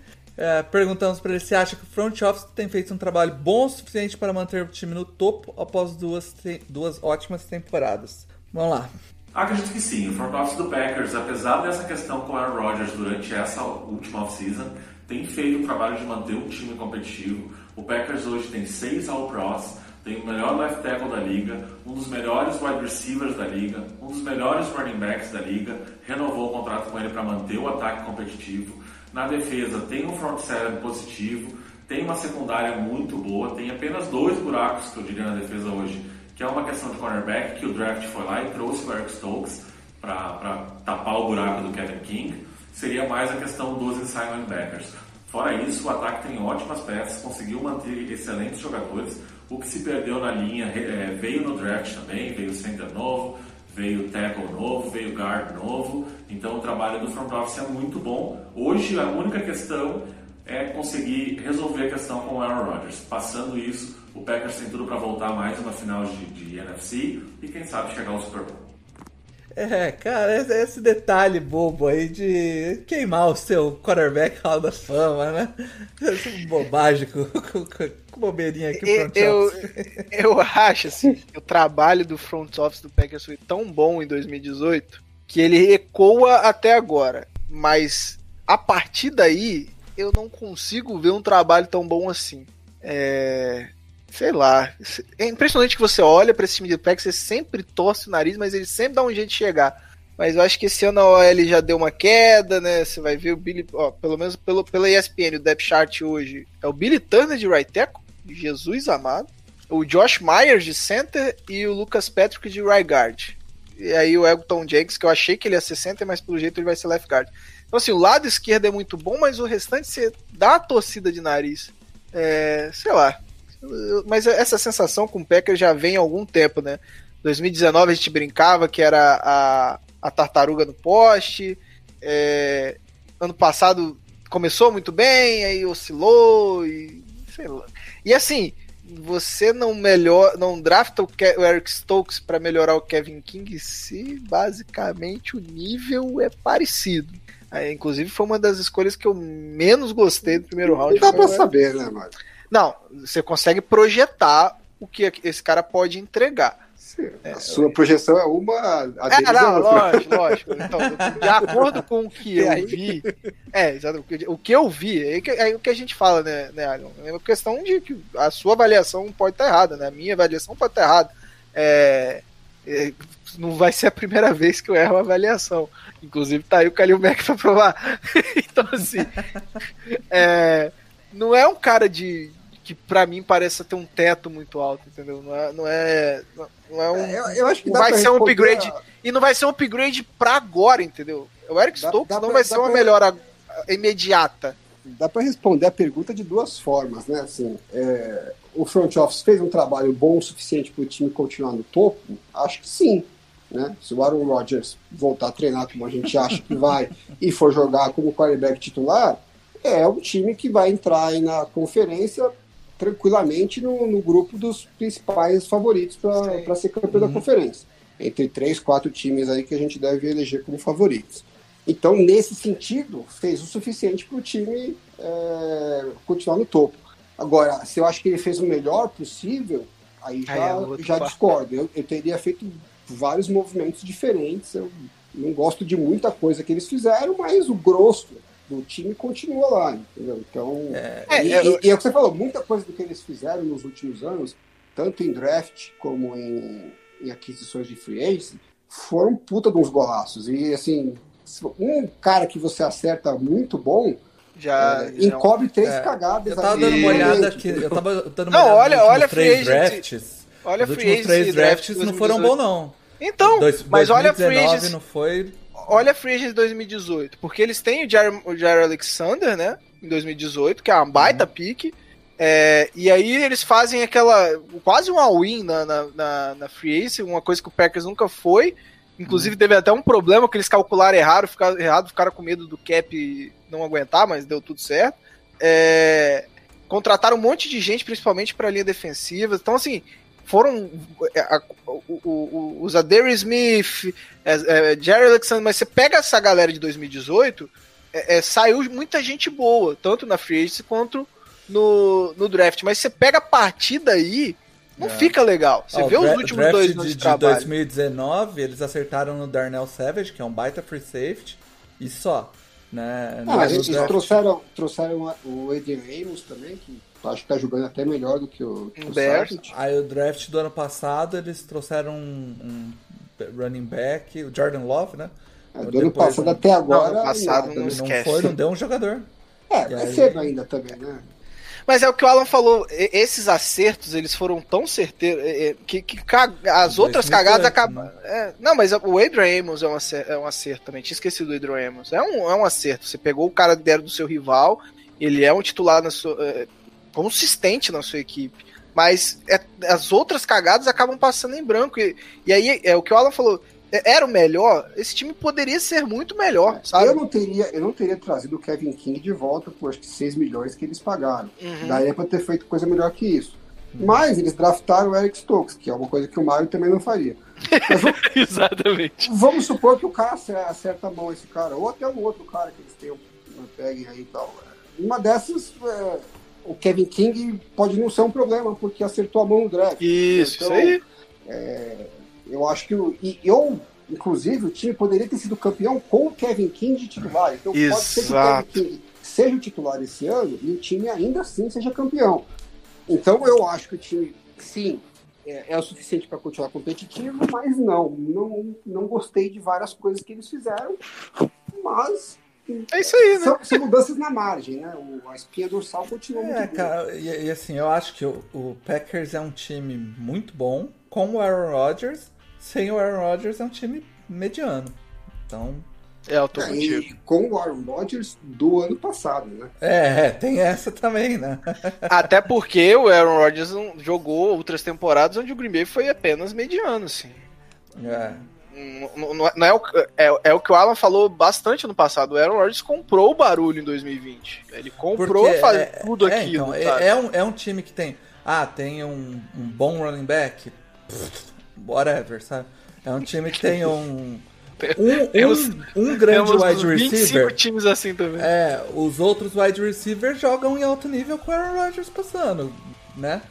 É, perguntamos para ele se acha que o front office tem feito um trabalho bom o suficiente para manter o time no topo após duas, duas ótimas temporadas. Vamos lá. Acredito que sim. O front office do Packers, apesar dessa questão com o Aaron Rodgers durante essa última off-season, tem feito um trabalho de manter o time competitivo. O Packers hoje tem seis All-Pros, tem o melhor left tackle da liga, um dos melhores wide receivers da liga, um dos melhores running backs da liga, renovou o contrato com ele para manter o ataque competitivo. Na defesa tem um front seven positivo, tem uma secundária muito boa, tem apenas dois buracos que eu diria na defesa hoje, que é uma questão de cornerback, que o draft foi lá e trouxe o Eric Stokes para tapar o buraco do Kevin King, seria mais a questão dos inside linebackers. Fora isso, o ataque tem ótimas peças, conseguiu manter excelentes jogadores. O que se perdeu na linha é, veio no draft também, veio center novo, veio tackle novo, veio guard novo. Então o trabalho do front office é muito bom. Hoje a única questão é conseguir resolver a questão com o Aaron Rodgers. Passando isso, o Packers tem tudo para voltar mais uma final de, de NFC e quem sabe chegar ao Super Bowl. É, cara, esse detalhe bobo aí de queimar o seu quarterback Hall da Fama, né? Essa bobagem com, com bobeirinha aqui front eu, eu acho assim, que o trabalho do front office do Packers foi tão bom em 2018 que ele ecoa até agora. Mas a partir daí, eu não consigo ver um trabalho tão bom assim. É, sei lá. É impressionante que você olha para esse time de Packers, você sempre torce o nariz, mas ele sempre dá um jeito de chegar. Mas eu acho que esse ano a OL já deu uma queda, né? Você vai ver o Billy, ó, pelo menos pelo, pela ESPN, o depth chart hoje é o Billy Turner de right tackle, Jesus amado, o Josh Myers de center e o Lucas Patrick de right guard. E aí o Elton Jenkins, que eu achei que ele ia ser center, mas pelo jeito ele vai ser left guard. Então assim, o lado esquerdo é muito bom, mas o restante você dá a torcida de nariz. É, sei lá, mas essa sensação com o Packers já vem há algum tempo, né? 2019 a gente brincava que era a, a tartaruga no poste. É, ano passado começou muito bem, aí oscilou e sei lá. E assim, você não melhor, não drafta o, Ke o Eric Stokes para melhorar o Kevin King se basicamente o nível é parecido. Aí, inclusive foi uma das escolhas que eu menos gostei do primeiro round. Não dá para saber, né, Mário? Não, você consegue projetar o que esse cara pode entregar. É, a sua projeção é uma, a é, não, é lógico, lógico. Então, de acordo com o que eu vi, é, exato, o que eu vi, é, é o que a gente fala, né, né É uma questão de que a sua avaliação pode estar errada, né? A minha avaliação pode estar errada. É, é, não vai ser a primeira vez que eu erro a avaliação. Inclusive, tá aí o Kalil Mack pra provar. então, assim, é, não é um cara de, que para mim parece ter um teto muito alto, entendeu? Não é, não é, não é um, é, eu, eu, acho que não vai ser um upgrade a... e não vai ser um upgrade para agora, entendeu? O Eric dá, Stokes dá não pra, vai ser uma pra... melhora imediata. Dá para responder a pergunta de duas formas, né? Assim, é, o front office fez um trabalho bom o suficiente para o time continuar no topo? Acho que sim. Né? Se o Aaron Rodgers voltar a treinar como a gente acha que vai e for jogar como quarterback titular, é um time que vai entrar aí na conferência tranquilamente no, no grupo dos principais favoritos para ser campeão uhum. da conferência. Entre três, quatro times aí que a gente deve eleger como favoritos. Então, nesse sentido, fez o suficiente para o time é, continuar no topo. Agora, se eu acho que ele fez o melhor possível, aí já, é já discordo. Eu, eu teria feito vários movimentos diferentes. Eu não gosto de muita coisa que eles fizeram, mas o grosso do time continua lá, entendeu? Então, é, e, é, eu... e, e, é o que você falou, muita coisa do que eles fizeram nos últimos anos, tanto em draft como em, em aquisições de free agents, foram puta de uns golaços. E assim, um cara que você acerta muito bom, já, é, já encobre três é, cagadas. Eu tava dando uma olhada aqui, eu tava dando uma não, olhada olha, olha três drafts. Olha Os últimos três drafts não foram bons não. Então, Dois, mas 2019 olha free agents, não foi olha a Free Agents 2018, porque eles têm o Jair, o Jair Alexander, né? Em 2018, que é uma baita uhum. pique. É, e aí eles fazem aquela. quase um all-in na, na, na, na Free Agency, uma coisa que o Packers nunca foi. Inclusive, uhum. teve até um problema que eles calcularam errado, ficaram, errado, ficaram com medo do cap não aguentar, mas deu tudo certo. É, contrataram um monte de gente, principalmente para a linha defensiva. Então, assim, foram é, a, a, o, o, os Adair Smith, é, é, Jerry Alexander, mas você pega essa galera de 2018, é, é, saiu muita gente boa, tanto na free agency quanto no, no draft. Mas você pega a partir daí, não é. fica legal. Você vê os últimos dois anos de, de, de 2019, eles acertaram no Darnell Savage, que é um baita free safety, e só. Né? Ah, eles draft... trouxeram, trouxeram o Adrian Amos também, que acho que tá jogando até melhor do que o, que o Aí o draft do ano passado, eles trouxeram um, um running back, o Jordan Love, né? É, do ano passado um... até agora. Não, passado nada, não, não foi, não deu um jogador. É, é cedo ainda também, né? Mas é o que o Alan falou, esses acertos, eles foram tão certeiros que, que as outras cagadas acabam. Né? É, não, mas o Adrian Amos é um, acerto, é um acerto também. Tinha esquecido do Adrian Amos. É um, é um acerto. Você pegou o cara que deram do seu rival, ele é um titular na sua, é, consistente na sua equipe. Mas é, as outras cagadas acabam passando em branco. E, e aí é o que o Alan falou era o melhor, esse time poderia ser muito melhor, sabe? Eu não teria, eu não teria trazido o Kevin King de volta por acho que 6 milhões que eles pagaram. Uhum. Daria pra ter feito coisa melhor que isso. Uhum. Mas eles draftaram o Eric Stokes, que é uma coisa que o Mario também não faria. Vamos, Exatamente. Vamos supor que o cara acerta a mão esse cara, ou até um outro cara que eles tenham, peguem aí e tal. Uma dessas, é, o Kevin King pode não ser um problema, porque acertou a mão no draft. Isso, então, isso aí. É, eu acho que o, e eu, inclusive, o time poderia ter sido campeão com o Kevin King de titular. Então Exato. pode ser que o Kevin King seja o titular esse ano e o time ainda assim seja campeão. Então eu acho que o time, sim, é, é o suficiente para continuar competitivo, mas não, não, não gostei de várias coisas que eles fizeram, mas é isso aí, né? São, são, mudanças na margem, né? O, a espinha dorsal continua é, muito cara, e, e, assim, eu acho que o, o, Packers é um time muito bom, com o Aaron Rodgers, sem o Aaron Rodgers é um time mediano. Então. É, eu tô é, com o Aaron Rodgers do ano passado, né? É, é, tem essa também, né? Até porque o Aaron Rodgers jogou outras temporadas onde o Green Bay foi apenas mediano, assim. É. Não, não, não é, o, é, é, o que o Alan falou bastante no passado. O Aaron Rodgers comprou o barulho em 2020. Ele comprou é, tudo é, aquilo. Então, é, é, um, é um time que tem. Ah, tem um, um bom running back. Pff, whatever, sabe? É um time que tem um. Um, um, um grande wide receiver. times assim também. É, os outros wide receivers jogam em alto nível com o Aaron Rodgers passando, né?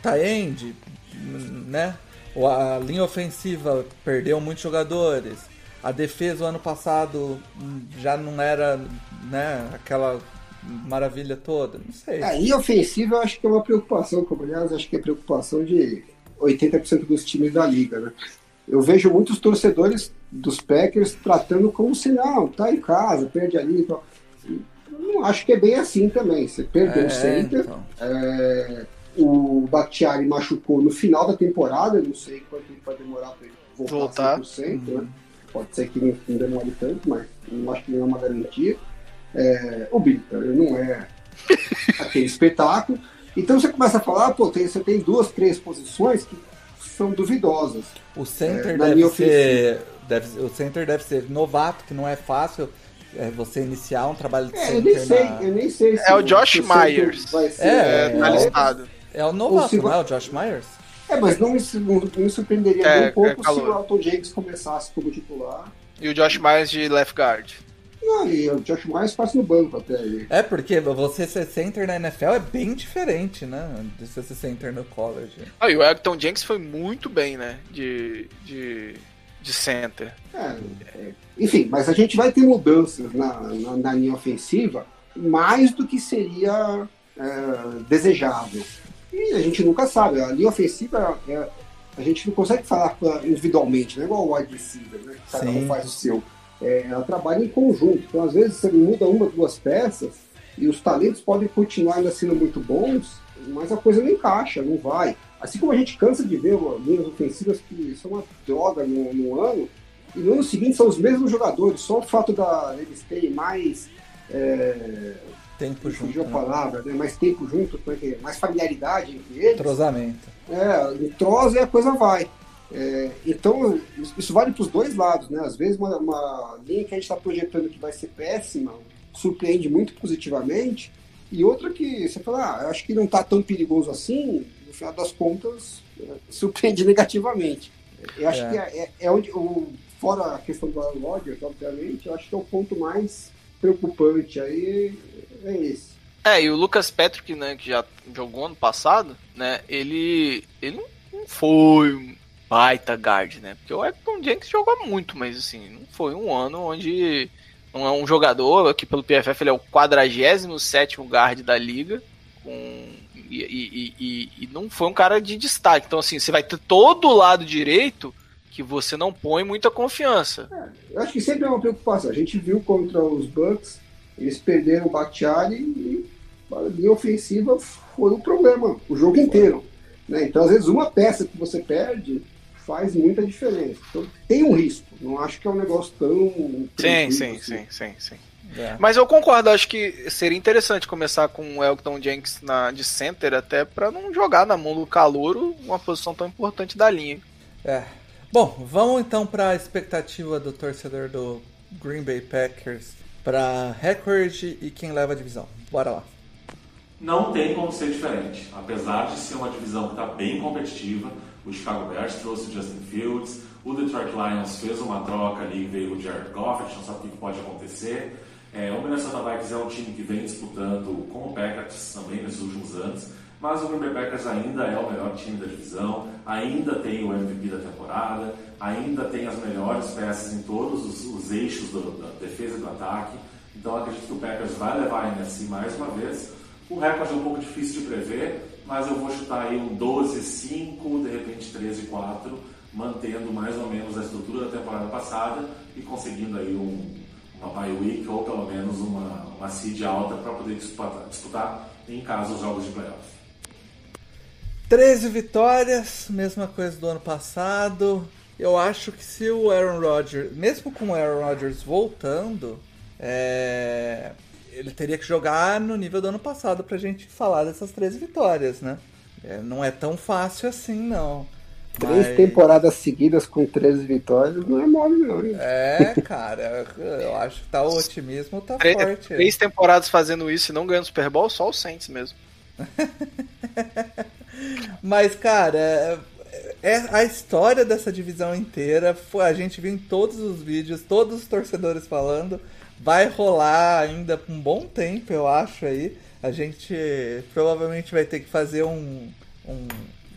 Tá end, né? A linha ofensiva perdeu muitos jogadores. A defesa o ano passado já não era, né, aquela maravilha toda. Não sei. A linha ofensiva eu acho que é uma preocupação, como aliás acho que é preocupação de 80% dos times da liga, né? Eu vejo muitos torcedores dos Packers tratando como se não, tá em casa, perde ali e tal. Não acho que é bem assim também. Você perdeu é, o center, então. é, o Bakhtiari machucou no final da temporada, não sei quanto tempo vai demorar para ele voltar, voltar. 100%, uhum. né? Pode ser que não, demore tanto, mas não acho que não é uma garantia. É, o Bita não é aquele espetáculo. Então você começa a falar, pô, tem, você tem duas, três posições que são duvidosas. O center é, deve ser. Deve, o center deve ser novato, que não é fácil é, você iniciar um trabalho de é, center. Eu nem sei, na... eu nem sei se É o Josh Myers. Ser, é, é, tá listado. É o novato, se... não é o Josh Myers? É, mas não me, não, me surpreenderia é, um pouco se o Alton James começasse como titular. E o Josh Myers de left guard. Não, e o Josh Myers passa no banco até aí. É, porque você ser center na NFL é bem diferente, né? De você ser center no college. Ah, e o Elton Jenks foi muito bem, né? De, de, de center. É, é, enfim, mas a gente vai ter mudanças na, na, na linha ofensiva mais do que seria é, desejável. E a gente nunca sabe. A linha ofensiva, é, a gente não consegue falar individualmente, não é igual o wide receiver, né? Cada um faz o seu é, ela trabalha em conjunto. Então, às vezes, você muda uma, duas peças e os talentos podem continuar ainda sendo muito bons, mas a coisa não encaixa, não vai. Assim como a gente cansa de ver linhas ofensivas que são uma droga no, no ano, e no ano seguinte são os mesmos jogadores, só o fato da eles terem mais. É, tempo junto. a né? palavra, né? mais tempo junto, mais familiaridade entre eles. Entrosamento. É, entrosa e a coisa vai. É, então, isso vale para os dois lados, né? Às vezes, uma, uma linha que a gente está projetando que vai ser péssima surpreende muito positivamente, e outra que você fala, ah, acho que não está tão perigoso assim, no final das contas, é, surpreende negativamente. Eu acho É. que é, é- é onde, o, fora a questão do Rodgers, obviamente, eu acho que é o ponto mais preocupante aí, é esse. É, e o Lucas Patrick, né, que já jogou ano passado, né, ele, ele não- foi um baita guard, né, porque o Acton Jenks jogou muito, mas assim, não foi um ano onde não é um jogador que pelo PFF ele é o 47º guard da liga, com, e, e- e- e não foi um cara de destaque, então assim, você vai ter todo o lado direito que você não põe muita confiança. Eu acho que sempre é uma preocupação. A gente viu contra os Bucks, eles perderam o Bakhtiari e a linha ofensiva foi um problema o jogo inteiro. né? Então, às vezes, uma peça que você perde faz muita diferença. Então, tem um risco. Não acho que é um negócio tão. Sim, sim, assim. sim, sim, sim. É. Mas eu concordo, acho que seria interessante começar com o Elton Jenks na, de center, até pra não jogar na mão do calouro uma posição tão importante da linha. É. Bom, vamos então para a expectativa do torcedor do Green Bay Packers para recorde e quem leva a divisão. Bora lá. Não tem como ser diferente. Apesar de ser uma divisão que está bem competitiva, o Chicago Bears trouxe o Justin Fields, o Detroit Lions fez uma troca ali, veio o Jared Goff, a gente não sabe o que pode acontecer. É, o Minnesota Vikings é um time que vem disputando com o Packers também nesses últimos anos, mas o Green Bay Packers ainda é o melhor time da divisão, ainda tem o MVP da temporada, ainda tem as melhores peças em todos os, os eixos do- da defesa e do ataque. Então acredito que o Packers vai levar a NFC mais uma vez. O recorde é um pouco difícil de prever, mas eu vou chutar aí um 12-5, de repente 13-4, mantendo mais ou menos a estrutura da temporada passada e conseguindo aí um, uma bye week ou pelo menos uma, uma seed alta para poder disputar, disputar, em caso, os jogos de playoff. 13 vitórias, mesma coisa do ano passado. Eu acho que se o Aaron Rodgers, mesmo com o Aaron Rodgers voltando, é, ele teria que jogar no nível do ano passado pra gente falar dessas 13 vitórias, né? É, não é tão fácil assim, não. Três Mas- temporadas seguidas com 13 vitórias não é mole, não. É, cara, eu acho que tá, o otimismo tá Três, forte. três temporadas fazendo isso e não ganhando Super Bowl, só o Saints mesmo. Mas, cara, é, é a história dessa divisão inteira. Foi, a gente viu em todos os vídeos, todos os torcedores falando. Vai rolar ainda um bom tempo, eu acho aí. A gente provavelmente vai ter que fazer um. um-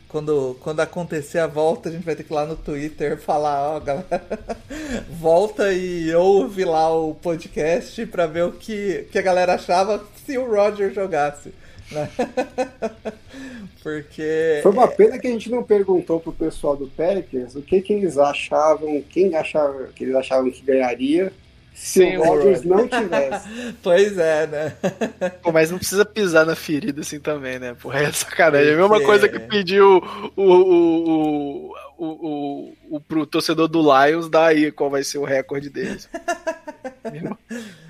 quando, quando acontecer a volta, a gente vai ter que ir lá no Twitter falar, ó, galera, volta e ouve lá o podcast pra ver o que, que a galera achava se o Roger jogasse. Né? Porque. Foi uma pena que a gente não perguntou pro pessoal do Packers o que, que eles achavam, quem achava que eles achavam que ganharia se Sim, o Rodgers não tivesse. Pois é, né? Pô, mas não precisa pisar na ferida assim também, né? Porra, é sacanagem. É a mesma coisa que pediu o, o, o, o, o, o, pro torcedor do Lions dar aí qual vai ser o recorde deles.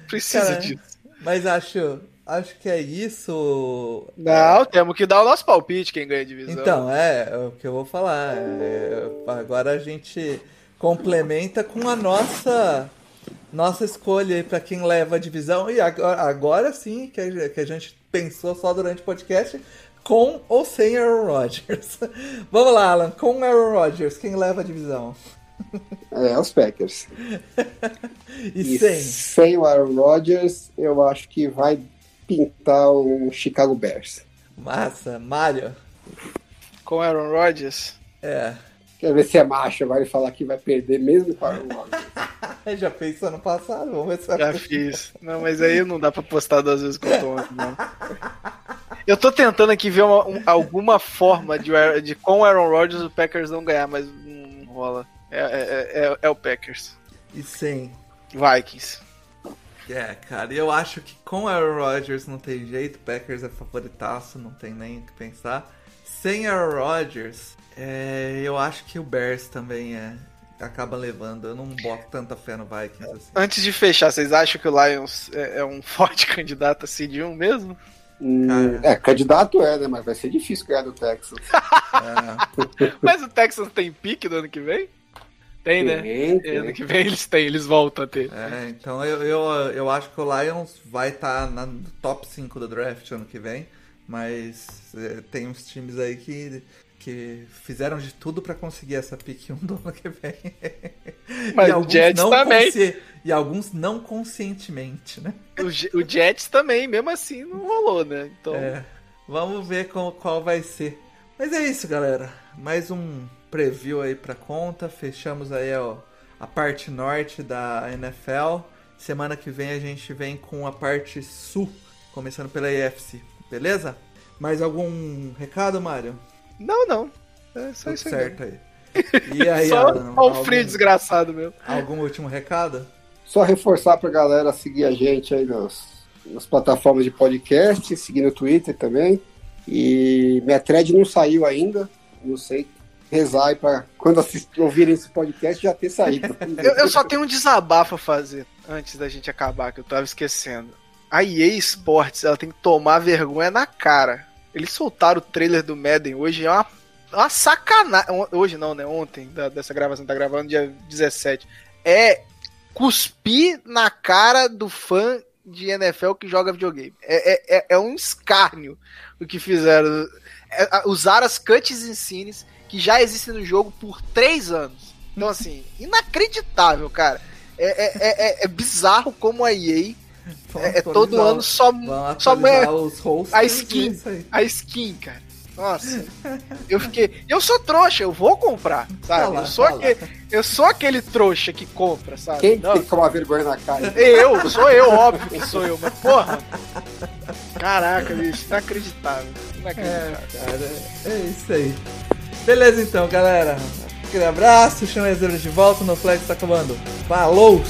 Precisa Cara, disso. Mas acho, acho que é isso. Não, temos que dar o nosso palpite quem ganha a divisão. Então, é, é o que eu vou falar. É, agora a gente complementa com a nossa nossa escolha aí pra quem leva a divisão. E agora, agora sim que a, que a gente pensou só durante o podcast, com ou sem Aaron Rodgers. Vamos lá, Alan, com Aaron Rodgers, quem leva a divisão? É, os Packers. E, E sem? sem o Aaron Rodgers, eu acho que vai pintar um Chicago Bears. Massa, Mário. Com Aaron Rodgers. É. Quer ver se é macho e falar que vai perder mesmo com o Aaron Rodgers. Já fez isso ano passado, vamos ver se vai Já fiz. Não, mas aí não dá pra postar duas vezes com o Tom, não. Eu tô tentando aqui ver uma- um- alguma forma de, de com o Aaron Rodgers o Packers não ganhar, mas não rola. É, é, é, é o Packers. E sem? Vikings. É, cara, eu acho que com Aaron Rodgers não tem jeito, Packers é favoritaço, não tem nem o que pensar. Sem Aaron Rodgers, é, eu acho que o Bears também é, acaba levando. Eu não boto tanta fé no Vikings assim. Antes de fechar, vocês acham que o Lions é, é um forte candidato a seed 1 mesmo? Hum, é, candidato é, né? Mas vai ser difícil ganhar do Texas. É, Mas o Texans tem pique no ano que vem? Tem, né? Tem, tem. Ano que vem eles têm, eles voltam a ter. é, então eu, eu, eu acho que o Lions vai estar no top 5 do draft ano que vem. Mas é, tem uns times aí que, que fizeram de tudo pra conseguir essa pick 1 do ano que vem. Mas E o alguns Jets não também. consci- E alguns não conscientemente, né? O, o Jets também, mesmo assim, não rolou, né? Então, É, vamos ver qual, qual vai ser. Mas é isso, galera. Mais um preview aí pra conta. Fechamos aí ó, a parte norte da NFL. Semana que vem a gente vem com a parte sul, começando pela EFC. Beleza? Mais algum recado, Mário? não, não. É só Tudo isso aí. certo aí. E aí, Só, Alan, algum, frio desgraçado mesmo. algum último recado? Só reforçar pra galera seguir a gente aí nas, nas plataformas de podcast, seguir no Twitter também. E minha thread não saiu ainda. Não sei. Rezar aí pra quando assist- ouvirem esse podcast já ter saído. Eu, eu só tenho um desabafo a fazer antes da gente acabar, que eu tava esquecendo. A EA Sports, ela tem que tomar vergonha na cara. Eles soltaram o trailer do Madden hoje, é uma, uma sacanagem. Hoje não, né? Ontem, da- dessa gravação, tá gravando dia 17. É cuspir na cara do fã de NFL que joga videogame. É, é, é- é um escárnio o que fizeram. É, usaram as cutscenes que já existem no jogo por três anos. Então, assim, inacreditável, cara. É, é, é- é- é bizarro como a EA é, é todo ano só, só é a skin. é a skin, cara. Nossa, eu fiquei. Eu sou trouxa, eu vou comprar, sabe? Tá lá, eu, sou tá aquele, eu sou aquele trouxa que compra, sabe? Quem Não, tem que tomar vergonha na cara? eu, sou eu, óbvio que sou eu, mas porra. Caraca, bicho, inacreditável. É, Inacreditável. cara, é isso aí. Beleza então, galera. Aquele abraço, chama as de volta, no Flex tá acabando. Falou!